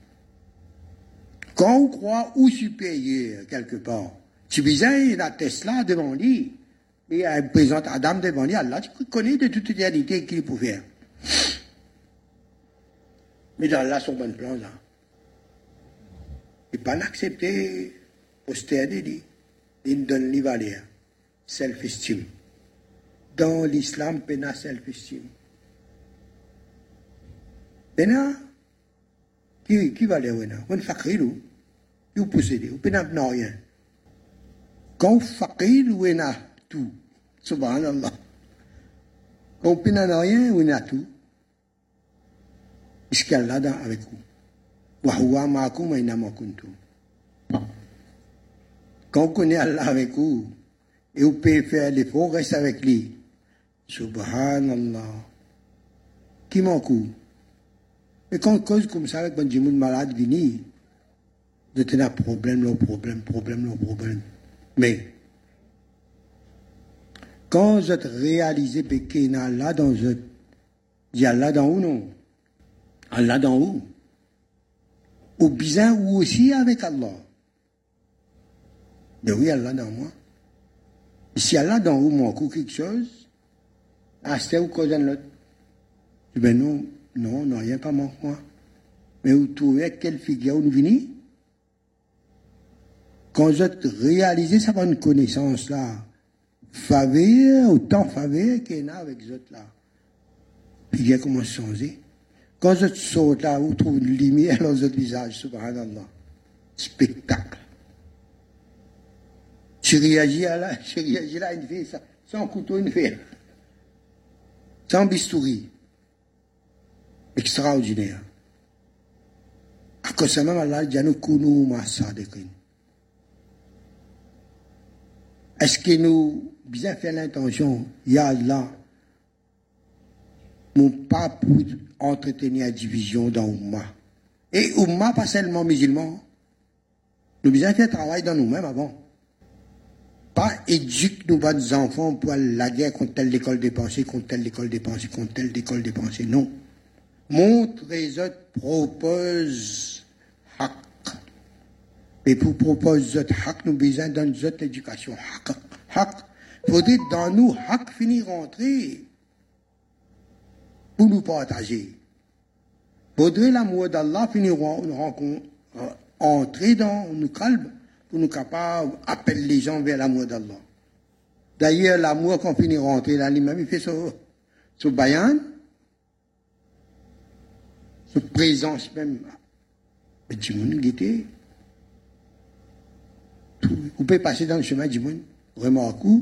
Quand on croit ou supérieur quelque part, tu visais la Tesla devant lui, et il présente Adam devant lui, Allah, tu connais de toute éternité qu'il peut faire. Mais dans là, son bon plan, là. Il pas accepté austère de lui. Il donne lui valeur. Self-esteem. Dans l'islam, pena self-esteem. Pena, qui, qui va aller On fakir ou, ou posséder, ou pena n'a rien. Quand fakir ou on a tout, subhanallah. Quand pena n'a rien, on a tout? Qu'Allah est avec vous? Wa ma'akum aynama kuntum. Quand on connaît Allah avec vous, et vous pouvez faire l'effort, reste avec lui. Subhanallah. Qui manque Et quand on cause comme ça avec un djimoun malade vini, vous êtes un problème, le problème, problème, le problème. Mais, quand êtes réalisé qu'il y a Allah dans vous, il y a Allah dans vous, non? Allah dans vous. Ou bien, ou aussi avec Allah. Mais oui, Allah dans moi. Si Allah dans vous manque quelque chose, ah, c'est où cause l'autre? Ben non, non, non, rien pas manque moi. Mais vous trouvez quelle figure nous venez Quand vous êtes réalisé ça une connaissance là, faveur, autant faveur qu'il y a avec les autres là. Puis il commence à changer. Quand vous êtes là, vous trouvez une lumière dans votre visage, subhanallah. Spectacle. Je réagis là, je réagis là, une fille, sans couteau, une fille. Sans bistouri. Extraordinaire. De. Est-ce que nous, bien fait l'intention, Ya Allah, nous pas pour entretenir la division dans Oumma. Et Oumma, pas seulement musulman. Nous bien fait travail dans nous-mêmes avant pas éduquer nos enfants pour la guerre contre telle école des pensées, contre telle école des pensées, contre telle école des pensées. Non. Montre propose haq. Et pour proposer autres haq, nous besoin d'une autre éducation. Haq. Haq. Faudrait dans nous haq finir rentrer pour nous partager. Faudrait l'amour d'Allah finir euh, entrer dans nos calmes pour nous capables d'appeler les gens vers l'amour d'Allah. D'ailleurs, l'amour qu'on finit rentrer là, lui-même, il fait ce, ce bayan, ce présence même. Mais du monde guetté. Vous pouvez passer dans le chemin du monde, remarquez,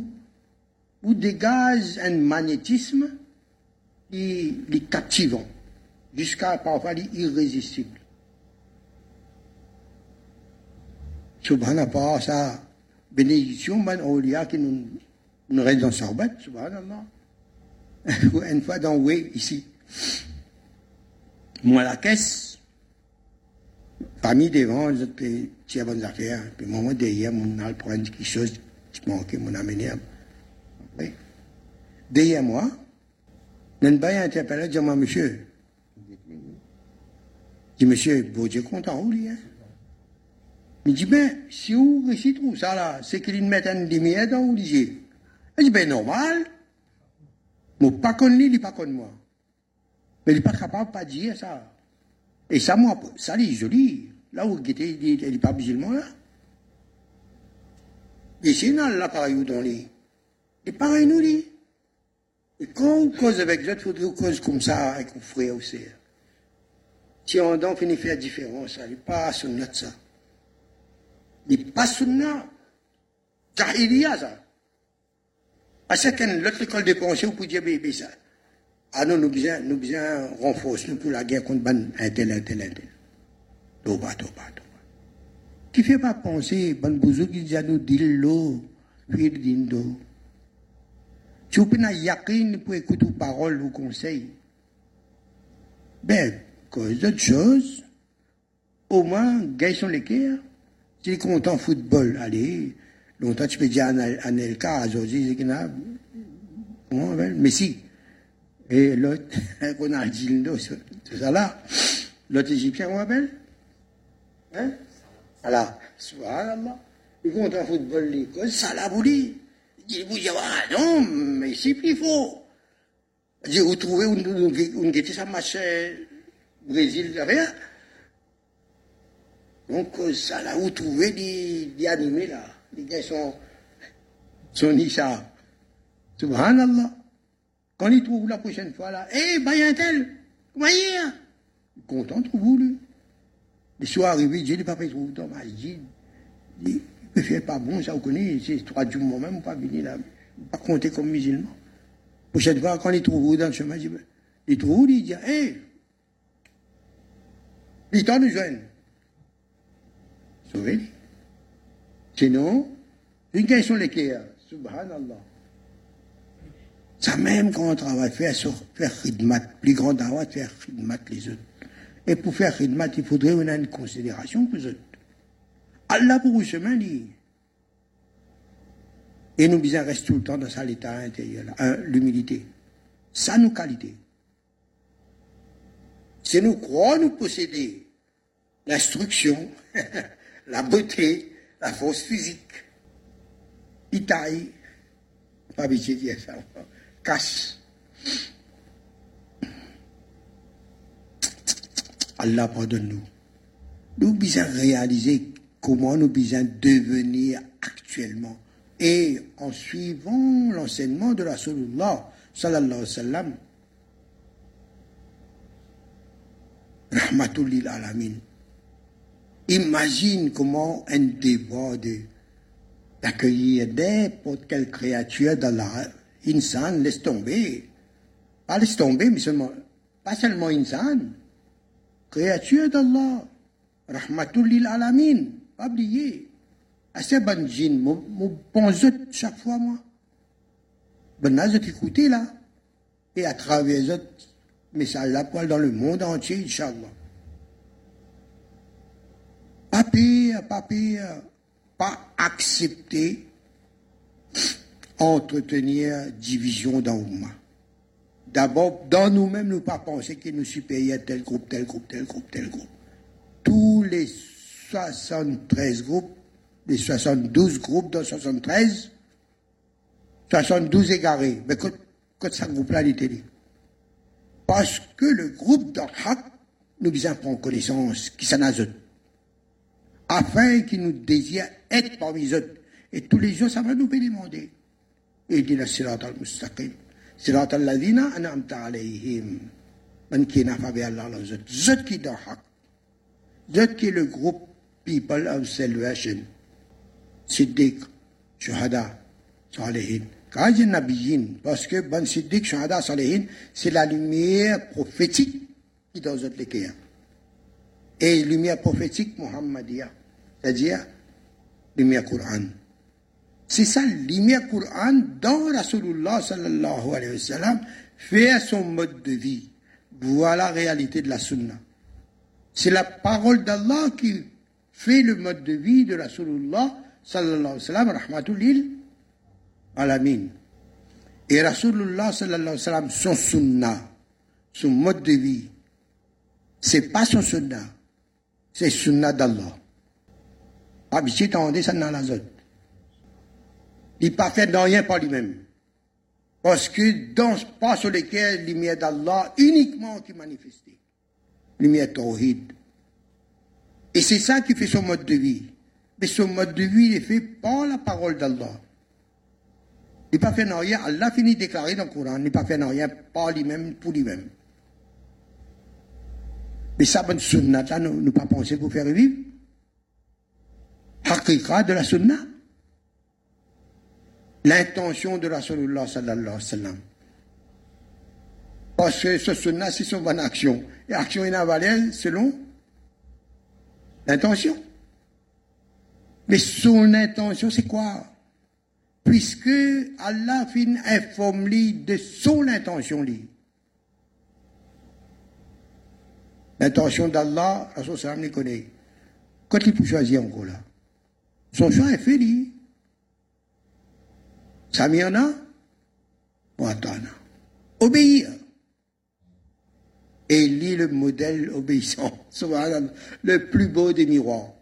vous dégage un magnétisme qui est captivant, jusqu'à parfois irrésistible. Subhanallah, sa bénédiction, man awliya qui nous, nous reste dans Sorbat, subhanallah. Une fois dans Oui, ici. Moi, la caisse, famille devant, j'étais tiens bonnes affaires. Puis moi, derrière, mon a prendre quelque chose qui manquait, mon amené. Après, derrière moi, n'a pas interpellé, dit moi, monsieur. dit, monsieur, bon Dieu content, où lui, hein? Il dit, ben, si vous réussissez tout ça là, c'est qu'il met une lumière dans vous disiez. Il dit, ben, normal. Moi, pas connu il pas connu moi. Mais il n'est pas capable de pas dire ça. Et ça, moi, ça, il joli. Là où il n'est pas musulman, là. Et c'est dans l'appareil dans les. Et pareil, nous, dit. Et quand on cause avec d'autres, il faudrait cause comme ça avec un frère aussi. Si on donc finit faire différence, ça n'est pas sur notre ça. Il n'est pas notre. Jahiliya, ça. À ce que l'autre école de pensée, vous pouvez dire, bébé, ça. Ah non, nous besoin, nous besoin renforcer pour la guerre contre ban, un tel, un tel, un tel. Toba, toba, toba. Qui fait pas penser, ban bouzou qui dit nous, dis-le, puis dindo. Tu peux pas yakin pour écouter vos paroles, vos conseils. Ben, cause d'autres choses, au moins, gagne son l'équerre. Si es content football, allez, longtemps tu peux dire à Nelka, aujourd'hui, c'est qu'il y a, comment on Messi. Et l'autre, Ronaldinho, c'est ça là. L'autre Égyptien, on appelle Hein? Voilà, subhanallah. Il compte en football, l'école, ça l'a voulu. Il dit, non, mais c'est plus faux. Il dit, vous trouvez, était ça match Brésil, rien. Donc, ça là, vous trouvez des, des animés là. Les gars sont. Subhanallah. Quand il trouve la prochaine fois là, hé, bah, y a un tel, voyez, hein? Content de vous, lui. Les soirs arrivés, Dieu, le papa, il trouve dans ma vie. Il peut faire pas bon, ça, vous connaissez, c'est trois jours moi-même, pas venir là, pas compter comme musulman. Prochaine fois, quand il trouve dans le chemin, il trouve, il dit, hé, il t'en nous joindre. Sauvez-les. Sinon, une question l'équerre. Subhanallah. Ça même quand on travaille, faire, sur, faire khidmat, plus grand dawa, faire khidmat les autres. Et pour faire khidmat, il faudrait qu'on ait une considération pour les autres. Allah pour vous chemin dit. Et nous bien rester tout le temps dans ça l'état intérieur, l'humilité. Ça nous qualité. C'est nous croire nous posséder l'instruction, la beauté, la force physique. Itaï, pas habitué dire ça Allah pardonne-nous. Nous besoin réaliser comment nous besoin devenir actuellement et en suivant l'enseignement de Rasulullah sallallahu alayhi wa sallam. Rahmatulil alamin. Imagine comment un débat d'accueillir n'importe quelle créature dans la Insan, laisse tomber. Pas laisse tomber, mais seulement, pas seulement insan. Créature d'Allah. Rahmatul lil alamin. Pas oublier. Assez bonne djinn. Mon pense chaque fois, moi. Ben, là, écouté, là. Et à travers ce message là, poil dans le monde entier, Inch'Allah. Pas pire, pas pire. Pas accepter entretenir division dans l'Oumma. D'abord, dans nous-mêmes, nous pas penser que nous supérieurs tel groupe, tel groupe, tel groupe, tel groupe. Tous les 73 groupes, les 72 groupes dans 73, 72 égarés. Mais quand, quand ça groupe-là, il était Parce que le groupe d'Orhak nous vient prendre connaissance qui s'en a afin qu'il nous désire être parmi eux. Et tous les jours, ça va nous demander. اهدنا الصراط المستقيم. صراط الذين أنعمت عليهم. من كي كنا فابي الله لو زد زد كي دو حق. زد كي لو جروب بيبل اوف سلفيشن صديق شهداء صالحين. كاج النبيين. باسكو بن صديق شهداء صالحين. سي لا لوميير بروفيتيك كي دو زد لكيا اي لوميير بروفيتيك محمديه تجيا لوميير قران C'est ça, lumière Coran dans Rasulullah sallallahu alayhi wa sallam, fait son mode de vie. Voilà la réalité de la sunna. C'est la parole d'Allah qui fait le mode de vie de Rasulullah sallallahu alayhi wa sallam, rahmatulil alamin. Et Rasulullah sallallahu alayhi wa sallam, son sunna, son mode de vie, c'est pas son sunna, c'est sunna d'Allah. Habitué ça dans la zone. Il pas fait dans rien par lui-même. Parce que dans ce pas sur lequel lumière d'Allah uniquement qui manifestait. Lumière tawhid. Et c'est ça qui fait son mode de vie. Mais son mode de vie est fait par la parole d'Allah. Il n'a pas fait rien. Allah finit de déclarer dans le Coran. Il n'a pas fait rien par lui-même, pour lui-même. Mais ça, bonne sunnah, nous, nous pas penser pour faire vivre. Hakika de la sunnah l'intention de Rasulullah sallallahu alayhi wa sallam. Parce que ce sunnah, c'est son bonne action. Et action est selon l'intention. Mais son intention, c'est quoi? Puisque Allah fin informe de son intention. L'intention d'Allah, Rasul sallam connaît. Quand il peut choisir encore là Son choix est fait, lui. Samiana Watana. Obéir. Et lit le modèle obéissant. Le plus beau des miroirs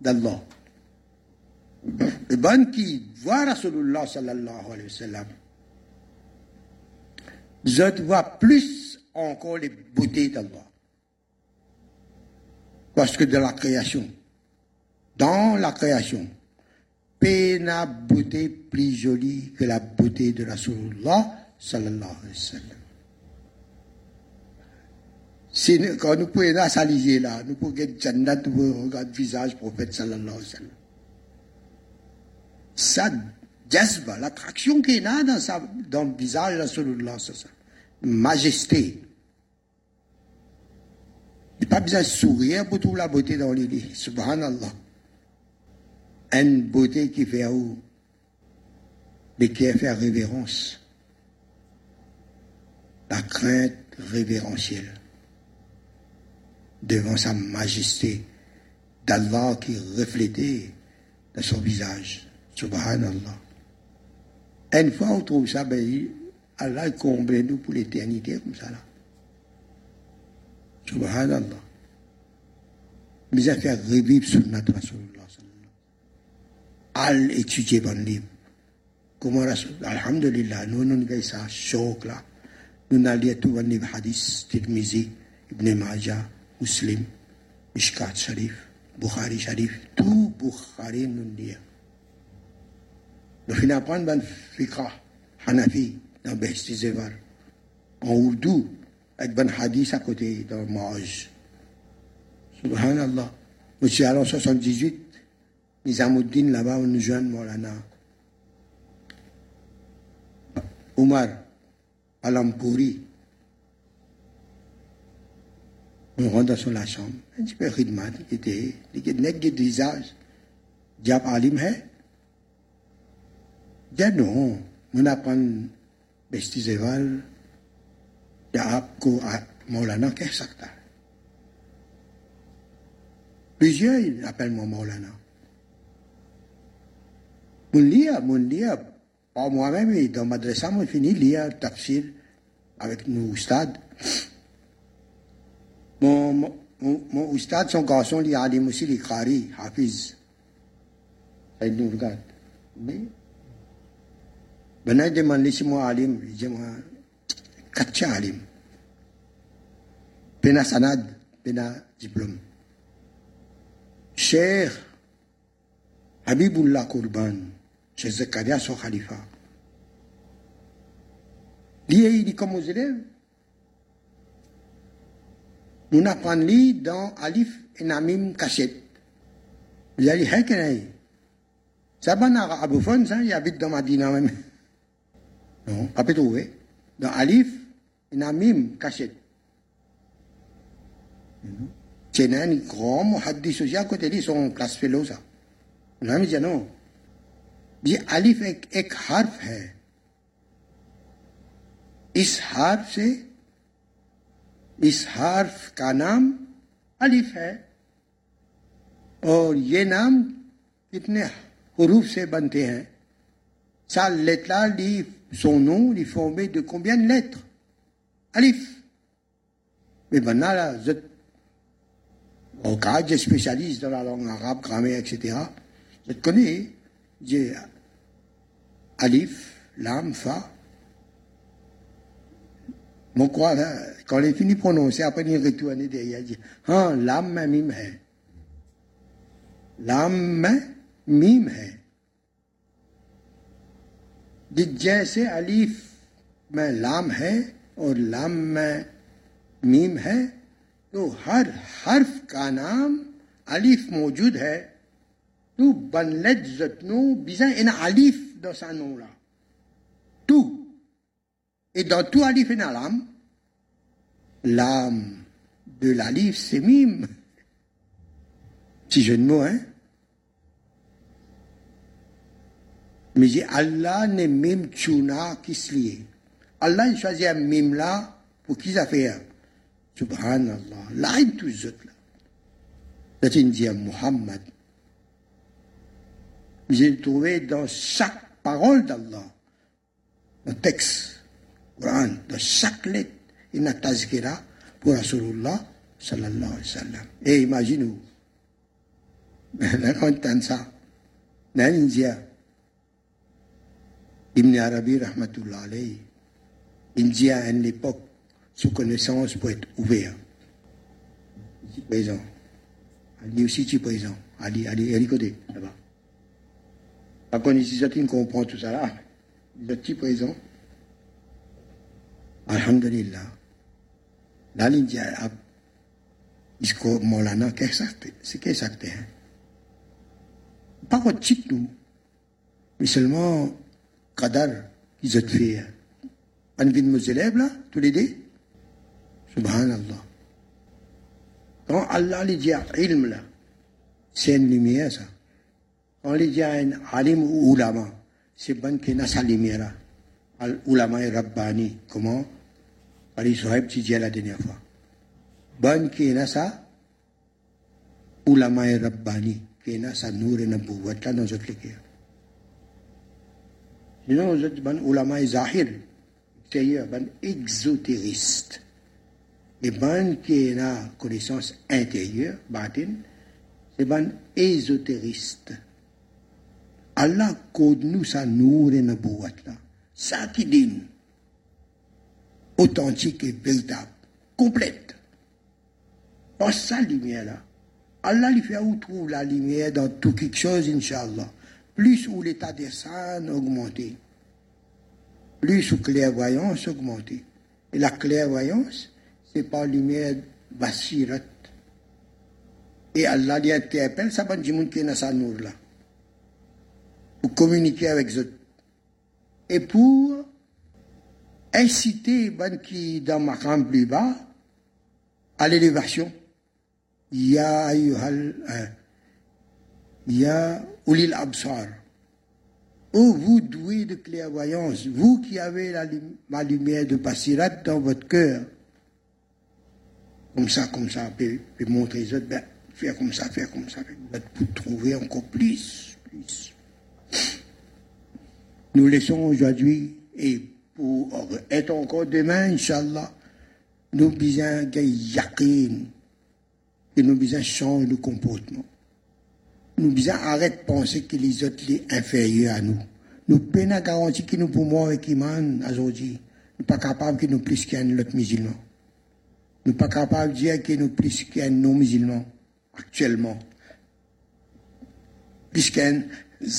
d'Allah. Le bon qui voit Rasulullah sallallahu alayhi wa sallam, je vois plus encore les beautés d'Allah. Parce que de la création, dans la création, n'a beauté plus jolie que la beauté de Rasulullah sallallahu alayhi wa sallam. Si nous, quand nous pouvons s'aliser là, nous pouvons regarder nous regarder le visage prophète sallallahu alayhi wa sallam. Ça, jazba, l'attraction qu'il a dans, sa, dans le visage de Rasulullah sallallahu majesté. Il n'y a pas besoin de sourire pour trouver la beauté dans les lits. Subhanallah une beauté qui fait où mais qui fait révérence. La crainte révérentielle devant sa majesté d'Allah qui reflétait dans son visage. Subhanallah. Une fois on trouve ça, ben, Allah comble nous pour l'éternité comme ça là. Subhanallah. Mais ça fait revivre sur notre Rasulullah al étudier bon livre. Comment Alhamdulillah, nous nous avons ça choc là. Nous avons tout un livre hadith, Tirmizi, Ibn Majah, Muslim, Mishkat Sharif, Bukhari Sharif, tout Bukhari nous dit. Nous finissons prendre un fikra, Hanafi, dans Behsti Zevar, en Urdu, avec un hadith à côté dans Ma'aj. Subhanallah. Monsieur allons 78, Nizamuddin là-bas, on nous joint Morana. Omar, Alampouri. On rentre dans la chambre. Un petit peu Khidmat, qui était, qui était visage. Diab Alim hai. Non. On apprend Plusieurs appellent moi Maulana. Mon lire, mon lire, par moi-même, dans madrasa, on finit lire tafsir avec nos oustad. Mon, mon, mon son garçon, il alim aussi, il khari, hafiz. Il nous regarde. Mais, ben, il laissez-moi alim, il dit, moi, katcha alim. Pena sanad, pena diplôme. Cher Habibullah Kurban, chez Zakaria son khalifa. Lui, il comme aux élèves. Nous apprenons dans Alif et Namim Kachet. Il a dit, Ça va dans Abu Fon, ça, il habite dans Madina. Non, pas. Dans Alif et Namim Kachet. C'est un grand muhaddis aussi à côté de son classe fellow, ça. A dit non. ये अलिफ एक, एक हर्फ है इस हर्फ से इस हर्फ का नाम अलिफ है और ये नाम कितने हरूफ से बनते हैं Ça, lettre-là, lit son nom, il est formé de combien de lettres Alif. Mais maintenant, là, je, au cas, je spécialise dans la langue arabe, grammaire, etc. Je te connais. J'ai Alif, Lam, Fa. Mon quoi, là, quand il est fini de prononcer, après il retourne derrière, il dit, ah, Lam, Mim, Hai. Lam, Mim, Hai. जैसे अलीफ में लाम है और लाम में मीम है तो हर हर्फ का नाम अलीफ मौजूद है तो बनलेट जतनो बिजा इन Alif dans un nom là. Tout. Et dans tout alif et l'âme, l'âme de l'alif, c'est mime. Petit jeu de mots, hein? Mais j'ai Allah ne mime tchuna kisliye. Allah il choisit un mime là pour qui ça fait Subhanallah. Là, il tout zut là. C'est une dit Muhammad. J'ai trouvé dans chaque parole d'Allah, le texte, Coran, dans chaque lettre, il a tazkira pour Rasulullah sallallahu alayhi wa sallam. Et imaginez-vous, on entend ça. Il dit, Ibn Arabi, rahmatullah alayhi, il dit à une époque, sous connaissance pour être ouvert. Ici présent. Ali aussi, tu présent. Ali, Ali côté, là-bas. Par contre, ici, Zatine tout ça là. Le petit présent. Alhamdulillah. La ligne diarab. Ah, Isko molana, c'est qu'est ça que hein? Pas votre type, nous. Mais seulement, Kadar, ont fait. Hein. On vient de nos élèves, là, tous les. Subhanallah. Quand Allah les dit, ah, ilm, là, c'est une lumière, ça quand les dit un alim ou ulama c'est bon qui n'a sa lumière al ulama et rabbani comment? Ali Sohaib tu la dernière fois. Ban qui n'a sa ulama et rabbani. Qui n'a sa et sinon vous êtes ban ulama et zahir. Ban exotériste. Et ban qui n'a connaissance intérieure c'est ban ésotériste Allah code nous sa nour et nabuwat là ça qui dit authentique et véritable complète dans sa lumière-là. Allah lui fait où trouve la lumière dans tout quelque chose, Inch'Allah. Plus où l'état des saints augmenté. Plus où clairvoyance augmenté. Et la clairvoyance, c'est par lumière basirat. Et Allah lui interpelle, ça va dire qui est dans sa. Pour communiquer avec eux. Et pour inciter ben qui dans ma camp plus bas à l'élévation. Ya ayyuhal Ya ulil absar. Oh, vous doués de clairvoyance, vous qui avez la, ma lumière de Basirat dans votre cœur, comme ça, comme ça, montrer les autres, ben, faire comme ça, faire comme ça, pour trouver encore plus, plus. Nous laissons aujourd'hui et pour être encore demain, Inch'Allah, nous besoin d'un yakin et nous besoin changer de comportement. Nous besoin arrêter de penser que les autres sont inférieurs à nous. Nous pouvons garantir que nous pouvons avec Iman aujourd'hui. Nous pas capables que nous plus qu'un autre musulman. Nous pas capables de dire que nous plus qu'un non-musulman actuellement.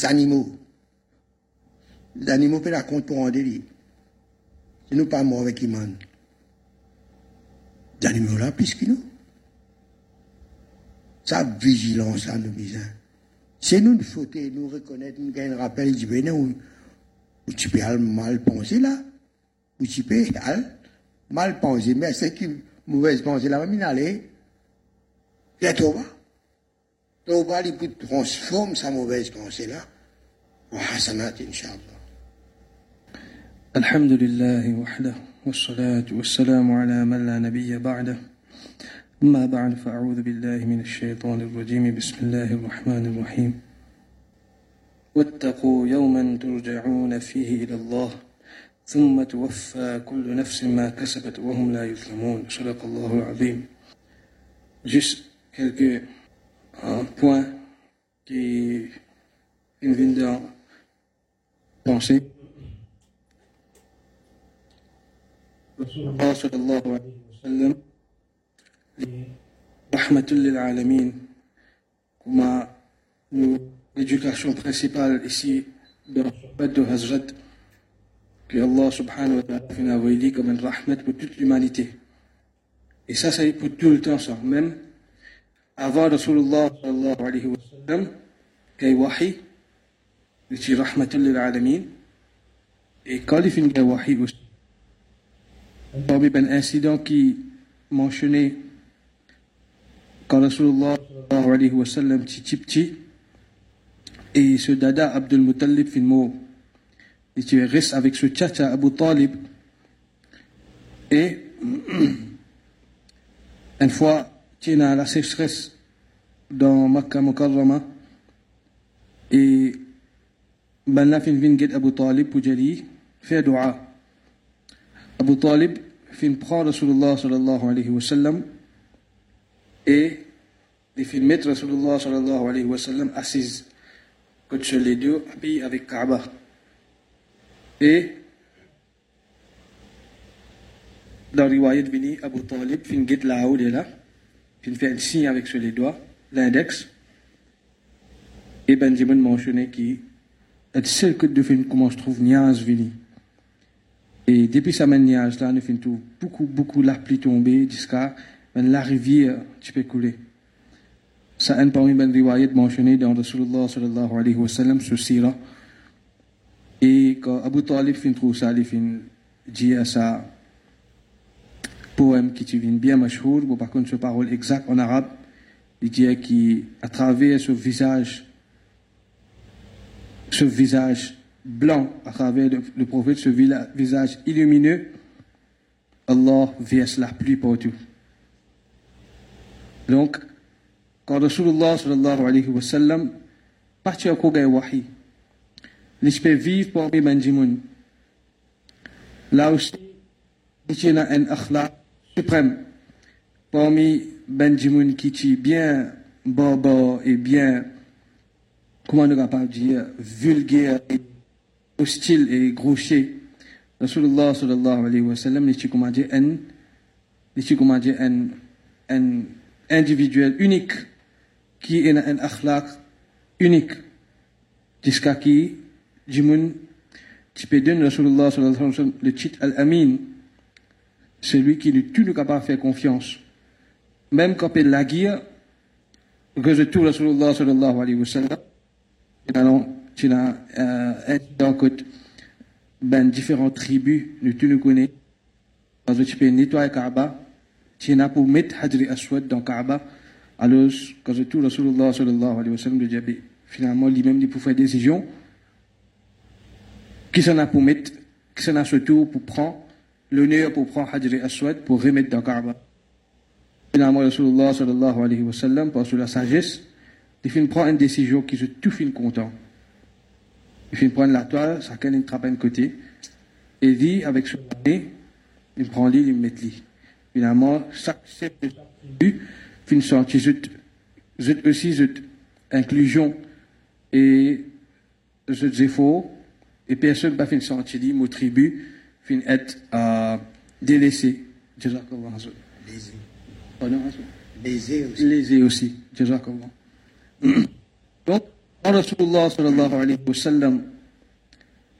Animaux. Les animaux peuvent la compte pour un délit. Si nous pas morts avec Iman. Les animaux là, plus que nous. Sa vigilance à nous besoin. C'est nous de faute, nous reconnaître, nous gagnons un rappel du bénin où, où tu peux mal penser là. Où tu peux mal penser. Mais c'est qui mauvaise pensée là, mais aller. Viens Toba. Toba, il peut transformer sa mauvaise pensée là. Wa hasanat, Inch'Allah. الحمد لله وحده والصلاة والسلام على من لا نبي بعده أما بعد فأعوذ بالله من الشيطان الرجيم بسم الله الرحمن الرحيم واتقوا يوما ترجعون فيه إلى الله ثم توفى كل نفس ما كسبت وهم لا يظلمون صدق الله العظيم Juste quelques euh, points qui viennent de penser. الله صلى الله عليه وسلم rahmatul lil alamin comme l'éducation principale ici dans le de Hazrat que Allah subhanahu wa ta'ala fait envoyer comme une rahmat pour toute l'humanité et ça ça est pour tout le temps ça même avant Rasulullah sallallahu alayhi wa sallam qu'il y a wahi c'est rahmatul lil alamin et il finit wahi aussi parmi un incident qui mentionnait quand Rasulullah sallallahu alayhi wa sallam petit petit et ce dada Abdul Muttalib fin mot et tu restes avec ce tchatcha Abu Talib et une fois جينا على سيشخس دون مكة مكرمة. إي بلنا فين فين جد أبو طالب وجلي في دعاء. أبو طالب فين بخار رسول الله صلى الله عليه وسلم. إي دي فين ميت رسول الله صلى الله عليه وسلم أسيز. كتش اللي دو بي افي كعبة. إي دا رواية بني أبو طالب فين جد لعو ديلا fin fait un signe avec sur les doigts l'index. Et Benjamin mentionné qui est seul que de fin comment je trouve niaz vini. Et depuis sa maniage là, nous fin tout beaucoup beaucoup la pluie tombée jusqu'à la rivière tu peux couler ça un parmi les riwayat mentionné dans Rasulullah sallallahu alayhi wa sallam sur Sira et quand Abu Talib fin trouve ça il fin dit à ça poème qui tu viens bien mashhour bon par contre ce parole exact en arabe il dit qu'à travers ce visage ce visage blanc à travers le, prophète ce visage illumineux Allah verse la pluie partout. Donc quand Rasulullah sallallahu alayhi wa sallam partit au Kogai Wahi peux vivre parmi Benjamin là aussi il y a un akhlaq suprême parmi Benjamin est bien baba et bien comment on va pas dire vulgaire et hostile et grossier Rasulullah sallallahu alayhi wa sallam un n'est comment dire un un individuel unique qui a un akhlaq unique? Jusqu'à qui? Jimun tu peux donner Rasulullah sallallahu alayhi wa sallam le titre al-amin celui qui ne tout ne capable de faire confiance. Même quand il la guerre que tout Rasulullah sallallahu alayhi wa sallam tu as euh, ben différentes tribus tu nous connais parce que tu peux nettoyer Kaaba tu as pour mettre Hadri Aswad dans Kaaba alors quand tout Rasulullah sallallahu alayhi wa sallam de Djabé finalement lui-même il pour faire décision qui s'en a pour mettre qui s'en a surtout pour prendre l'honneur pour prendre Hadri Aswad pour remettre dans Kaaba. Finalement Rasulullah sallallahu alayhi wa sallam par la sagesse il finit prendre une décision qui se tout fin content. Il finit prendre la toile chacun il trappe un côté et dit avec ce nez il prend l'île il met l'île. Finalement chaque chef de tribu finit sortir zut aussi zut inclusion et zut zéfo et personne pas fin sortir dit mon tribu fin être euh, délaissé Jazakallah. Pardon, aussi. lésé aussi. Jazakallah. Donc, quand Rasulullah sallallahu alayhi wa sallam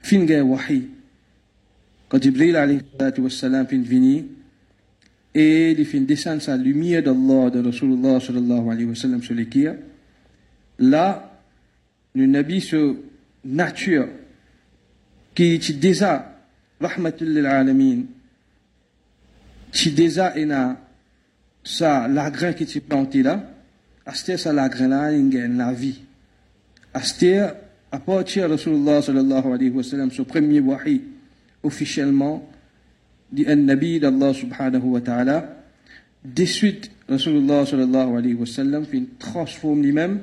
fin gay wahi, quand Jibril alayhi wa sallam fin vini, et il fin descendre sa lumière d'Allah de Rasulullah sallallahu alayhi wa sallam sur les kia, là, le Nabi se nature qui est déjà rahmatul lil alamin, qui déjà est ça, l'agrin qui est planté là, sa l'agrin là, gagne la vie. Astir, à Rasulullah sallallahu alayhi premier wahi, officiellement, dit un Nabi d'Allah subhanahu wa ta'ala. De Rasulullah sallallahu alayhi wa une transforme lui-même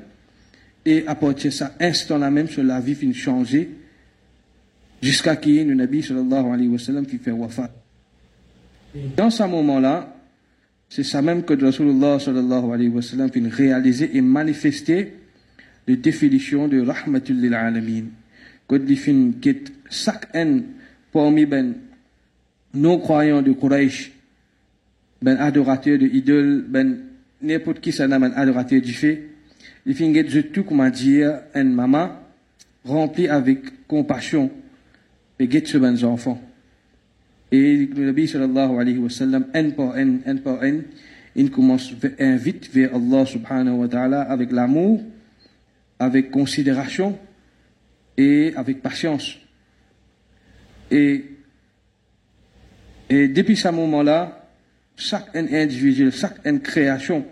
et à partir de ça, instant là même, sur la vie finit changer jusqu'à qu'il y ait le Nabi sallallahu alayhi qui fait wafat. Dans ce moment-là, c'est ça même que Rasulullah sallallahu alayhi wa sallam finit réaliser et manifester la définition de rahmatul lil alamin. Finit que chaque un parmi ben non-croyants de Quraysh, ben adorateur de idoles, ben n'importe qui ça n'a un adorateur du fait, il finit de tout dire un maman rempli avec compassion et guette sur ses enfants. Et le Nabi sallallahu alayhi wa sallam, un par un, un par un, il commence à inviter vers Allah subhanahu wa ta'ala avec l'amour, avec considération et avec patience. Et, et depuis ce moment-là, chaque individu, chaque création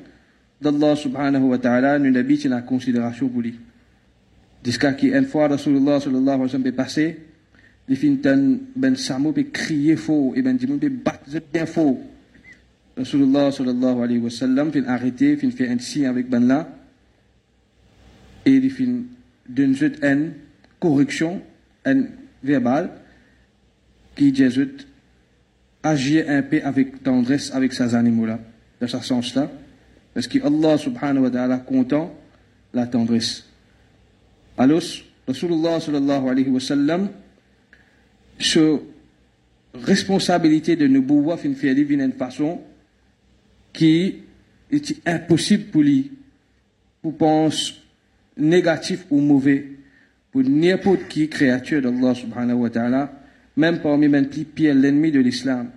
d'Allah subhanahu wa ta'ala nous habite la considération pour lui. Jusqu'à qu'une fois Rasulullah sallallahu alayhi wa sallam est passé, il finit ben samo peut crier faux et ben dimon peut battre bien faux. Rasulullah sallallahu alayhi wa sallam fin arrêté, fin fait signe avec ben là et il fin d'une une correction, une verbale qui dit agir un peu avec tendresse avec ces animaux-là, dans ce sens-là, parce que Allah subhanahu wa ta'ala content la tendresse. Alors, Rasulullah sallallahu alayhi wa sallam, sur responsabilité de nous pouvoir faire d'une façon qui est impossible pour lui, pour penser négatif ou mauvais, pour n'importe qui créature d'Allah subhanahu wa ta'ala, même parmi les pires l'ennemi de l'islam.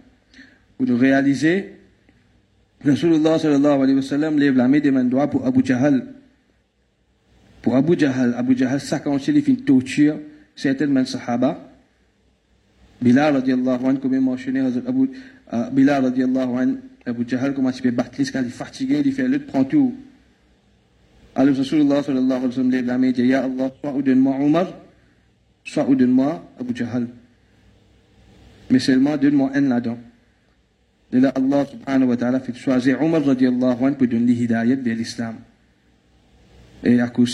Pour nous réaliser, Rasulullah sallallahu alayhi wa lève la main des mains pour Abu Jahal. Pour Abu Jahal, Abu Jahal, ça quand il fait une torture, sahaba. بلال رضي الله عنه كم ما شنو هذا أبو آه، بلال رضي الله عنه أبو جهل كم أشبه بطلس كان يفتح جيه يدفع لد بانتو على رسول الله صلى الله عليه وسلم لعلم يجي يا الله صعود ما عمر صعود ما أبو جهل مثل ما دون ما إن لدن لله الله سبحانه وتعالى في تشوازي عمر رضي الله عنه بدون لي هداية بالإسلام يقول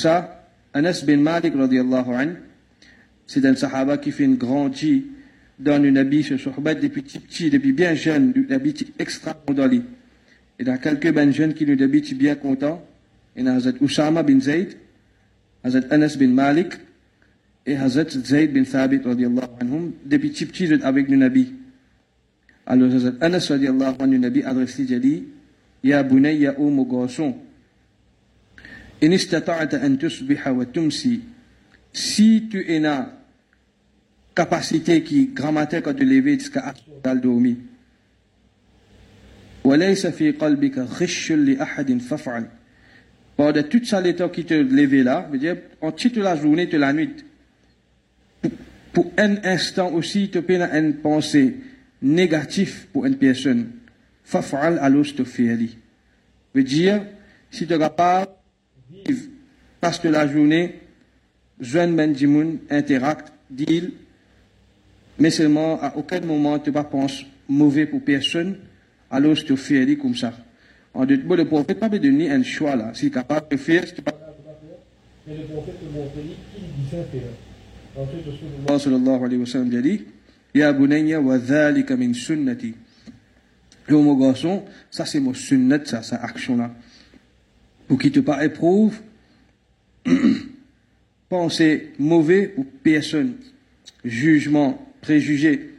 أنس بن مالك رضي الله عنه سيدنا صحابة كيفين غانجي dans une habit Sohbat depuis petit, petit, depuis bien jeune, une habit extra condolé. Et dans quelques ben jeunes qui nous habitent bien contents, il y a Hazrat Usama bin Zayd, Hazrat Anas bin Malik, et Hazrat Zayd bin Thabit radiallahu anhum, depuis petit, petit avec le Nabi. Alors Hazrat Anas radiallahu anhu, le Nabi adresse dit, dit, Ya bunayya o mon garçon, in istata'ata an tusbiha wa tumsi, si tu es là, capacité qui, grand matin, quand tu levé jusqu'à dormir. Par de toute saleté qui te levé là, veut dire, on toute la journée, toute la nuit. Pour, un instant aussi, tu peux avoir une pensée négative pour une personne. Faf'al alos te Veut dire, si tu n'as pas vivre, parce que la journée, jeune Benjamin interacte, deal, mais seulement à aucun moment tu vas penser mauvais pour personne, alors tu fais comme ça. En le prophète n'a pas donné un choix là. S'il est capable de faire, c'est pas mais le prophète te montre qu'il disait faire. Ensuite, Rasulullah sallallahu alayhi wa sallam a dit Ya bunayya wa dhalika min sunnati. Et mon garçon, ça c'est mon sunnat, ça, cette action-là. Pour qu'il te pas éprouve, penser mauvais pour personne, jugement préjugés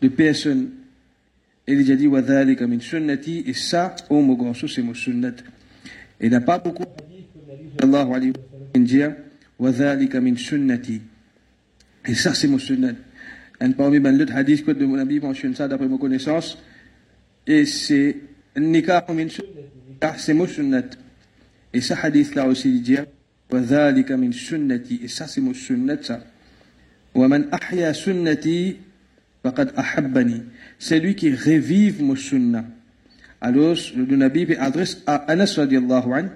de personnes. Et il a dit, وَذَلِكَ min sunnati, et ça, oh mon grand c'est mon sunnat. Et il n'y a pas beaucoup de sallallahu alayhi wa sallam dire, وَذَلِكَ min sunnati. Et ça, c'est mon sunnat. Et parmi les autres hadiths que de mon ami mentionne ça d'après mon connaissance, et c'est nikah min sunnati. c'est mon sunnat. Et ça, hadith là aussi, il dit, وَذَلِكَ min sunnati. Et ça, c'est mon sunnat, ça. celui qui revive mon sunna. Alors le Nabi adresse à Anas radiallahu anhu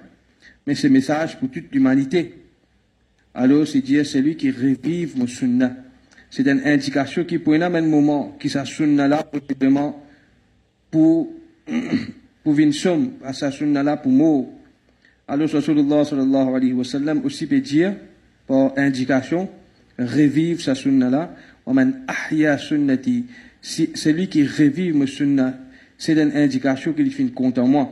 mais ce message pour toute l'humanité. Alors c'est dire celui qui revive mon sunna. C'est une indication qui pour un même moment qui sa sunna là possiblement pour pour une somme à sa sunna là pour mot. Alors Rasulullah sallallahu alayhi wa sallam aussi peut dire par indication revivre sa sunna-là. Si c'est lui qui revive ma sunna, c'est une indication qu'il fait compte en moi.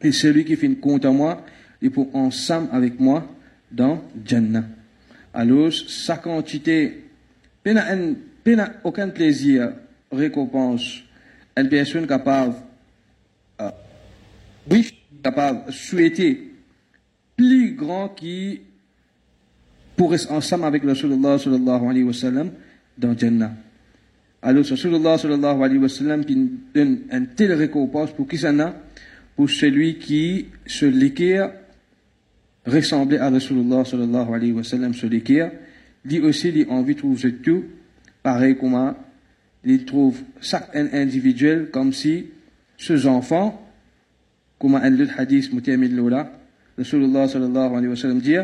Et celui qui fait une compte en moi, il est ensemble avec moi dans Jannah. Alors, sa quantité, peine aucun plaisir, récompense, une personne capable, euh, oui, capable, souhaiter plus grand qui pourrait ensemble avec Rasulullah sallallahu alayhi wa sallam dans Jannah. Alors Rasulullah sallallahu alayhi wa sallam donne une telle récompense pour qui ça n'a Pour celui qui se l'équerre ressemblait à Rasulullah sallallahu alayhi wa sallam se l'équerre. Lui aussi, a envie de trouver tout, pareil comme il trouve chaque individuel comme si ces enfants, comme un autre hadith, Mutiamid Lola, Rasulullah sallallahu alayhi wa sallam dit,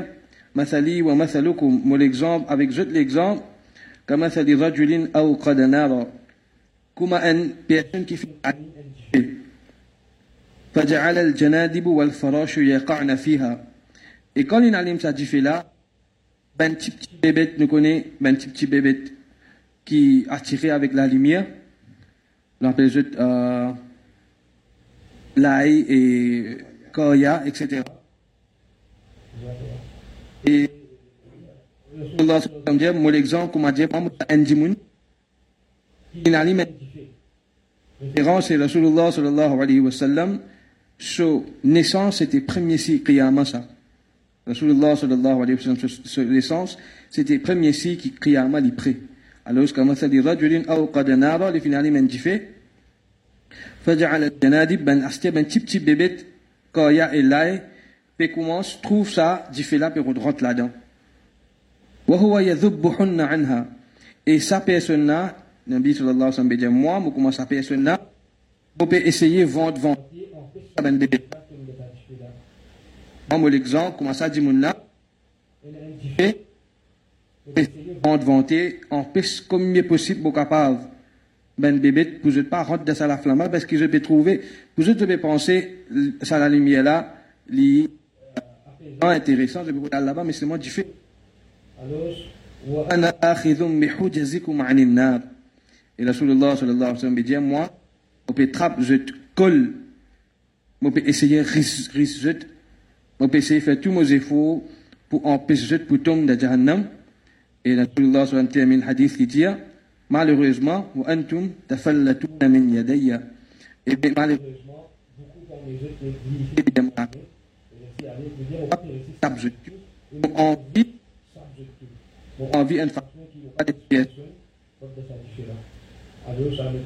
مثلي ومثلكم mon exemple avec juste l'exemple كمثل رجل أوقد نارا كما أن personne qui fait فجعل الجنادب والفراش يقعن فيها et quand il allume sa là ben petit petit bébé nous connaît ben petit petit bébé qui attiré avec la lumière appelle juste euh, l'ail et koya etc et Allah sallam dia mo l'exemple comme dia pas anjimun inali men référence c'est Rasulullah sallallahu alayhi wa sallam so naissance c'était premier signe qiyamah ça Rasulullah sallallahu alayhi wa sallam so naissance c'était premier signe qui qiyamah li pré alors comme ça dit rajulin aw qad nara li finali men jife فجعل الجنادب بن أستي بن تيب تيب بيبت قايا إلاي puis commence, trouve ça, dit fait là, puis rentre là-dedans. Et sa personne-là, Nabi sallallahu alayhi wa sallam dit, moi, je commence sa personne-là, je peux essayer vendre, vendre, ben. Moi, l'exemple, comment ça dit, mon là, vendre, vendre, en plus, comme est possible, pour capable, ben bébé, pour ne pas rentrer dans la flamme, parce que je peux trouver, pour je peux penser, ça la lumière là, li, intéressant, je vais vous là-bas, mais c'est moi qui fais. Et la Soulallah sallallahu alayhi wa sallam Moi, je trappe, je colle, je peux essayer, je peux essayer de faire tous mes efforts pour empêcher je pour tomber dans Et la Soulallah sallallahu hadith Malheureusement, vous. Et malheureusement, beaucoup subjectif. envie, envie une façon.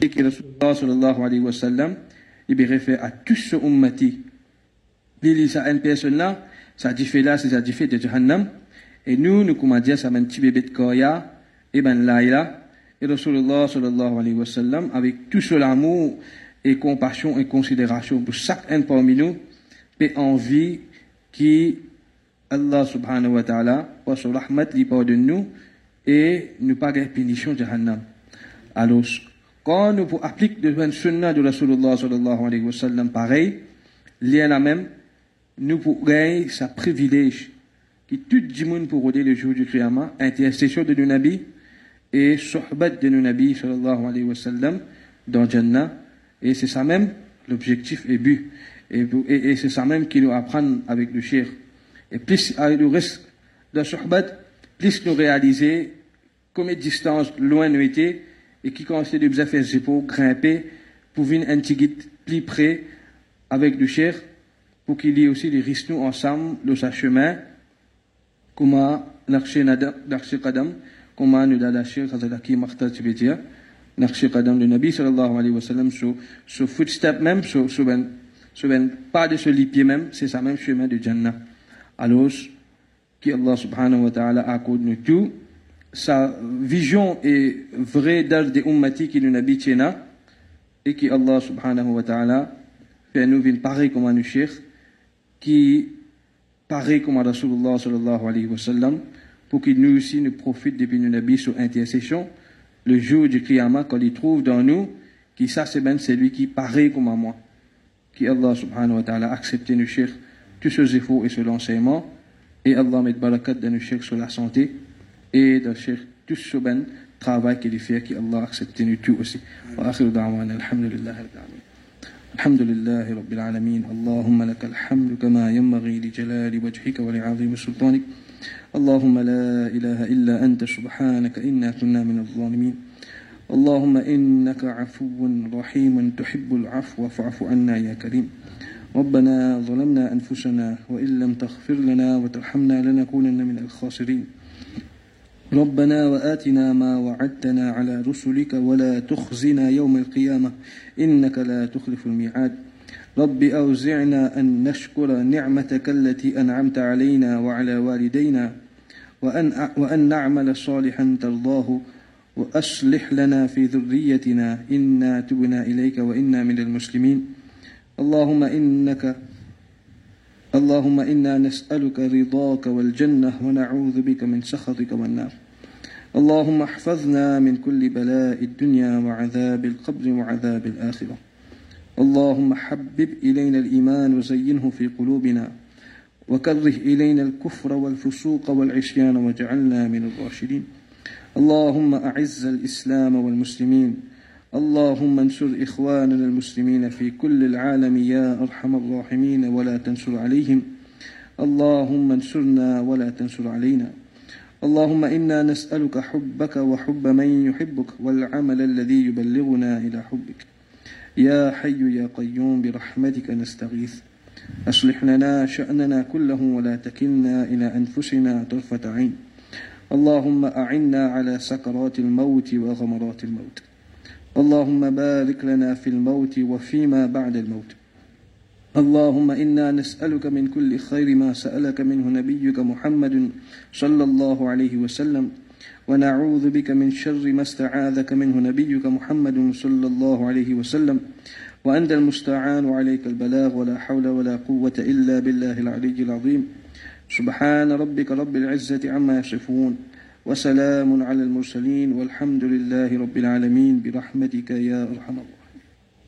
Et que Rasulullah sallallahu alayhi wa sallam, il réfère à tout ce ummati. Il dit à une personne là, ça dit fait là, c'est ça dit de Jahannam. Et nous, nous comment dire, ça un petit bébé de Koya, et ben là, et Rasulullah sallallahu alayhi wa sallam, avec tout ce amour et compassion et considération pour chacun parmi nous, et envie qui Allah subhanahu wa ta'ala par son rahmat lui pardonne nous et nous pas de punition jahannam. Alors, quand nous appliquons le sunnah de Rasulullah sallallahu alayhi wa sallam pareil, lien la même, nous pour gagner sa privilège qui tout le monde pour aider le jour du Qiyamah, intercession de nos et sohbat de nos nabis sallallahu alayhi wa sallam dans Jannah. Et c'est ça même l'objectif et but. Et, et, c'est ça même qui nous apprend avec le shir. Et plus avec le reste de la sohbat, plus nous réaliser combien de distance loin nous était et qui consiste de bien faire pour grimper pour venir un petit plus près avec le shir pour qu'il y ait aussi des risques nous ensemble de sa chemin comment نقش قدم كما ندى الشيخ هذا الحكيم مختار تبيتيا نقش قدم النبي صلى الله عليه وسلم سو سو footstep même سو سو ben pas de ce lit même, c'est ça même chemin de Jannah. Alors, qui Allah subhanahu wa ta'ala accorde nous tout, sa vision est vraie dans des ummati qui nous habitent et qui Allah subhanahu wa ta'ala fait nous une pareille comme un cheikh qui pareil comme Rasulullah alayhi wa sallam, pour qu'il nous aussi nous profite depuis nos nabis sous intercession, le jour du Qiyamah, quand il trouve dans nous, qui ça c'est ben celui qui pareil comme à moi. Qui Allah subhanahu wa ta'ala accepte nos chers, tous ce efforts et ce l'enseignement, et Allah met barakat dans nos chers sur la santé, et dans chers, tout ce ben travail qu'il fait, qui Allah accepte nous tout aussi. Wa akhiru da'wana, alhamdulillah, الحمد لله رب العالمين اللهم لك الحمد كما ينبغي لجلال وجهك ولعظيم سلطانك اللهم لا إله إلا أنت سبحانك إنا كنا من الظالمين اللهم إنك عفو رحيم تحب العفو فاعف عنا يا كريم. ربنا ظلمنا أنفسنا وإن لم تغفر لنا وترحمنا لنكونن من الخاسرين. ربنا وآتنا ما وعدتنا على رسلك ولا تخزنا يوم القيامة. إنك لا تخلف الميعاد. رب أوزعنا أن نشكر نعمتك التي أنعمت علينا وعلى والدينا وأن, وأن نعمل صالحا ترضاه وأصلح لنا في ذريتنا إنا تبنا إليك وإنا من المسلمين. اللهم إنك اللهم إنا نسألك رضاك والجنة ونعوذ بك من سخطك والنار. اللهم احفظنا من كل بلاء الدنيا وعذاب القبر وعذاب الآخرة. اللهم حبب إلينا الإيمان وزينه في قلوبنا. وكره إلينا الكفر والفسوق والعصيان واجعلنا من الراشدين. اللهم أعز الإسلام والمسلمين. اللهم انصر إخواننا المسلمين في كل العالم يا أرحم الراحمين ولا تنصر عليهم. اللهم انصرنا ولا تنصر علينا. اللهم إنا نسألك حبك وحب من يحبك والعمل الذي يبلغنا إلى حبك. يا حي يا قيوم برحمتك نستغيث. أصلح لنا شأننا كله ولا تكلنا إلى أنفسنا طرفة عين. اللهم أعنا على سكرات الموت وغمرات الموت. اللهم بارك لنا في الموت وفيما بعد الموت. اللهم إنا نسألك من كل خير ما سألك منه نبيك محمد صلى الله عليه وسلم. ونعوذ بك من شر ما استعاذك منه نبيك محمد صلى الله عليه وسلم. وأنت المستعان وعليك البلاغ. ولا حول ولا قوة إلا بالله العلي العظيم. سبحان ربك رب العزة عما يصفون وسلام على المرسلين والحمد لله رب العالمين برحمتك يا أرحم الراحمين.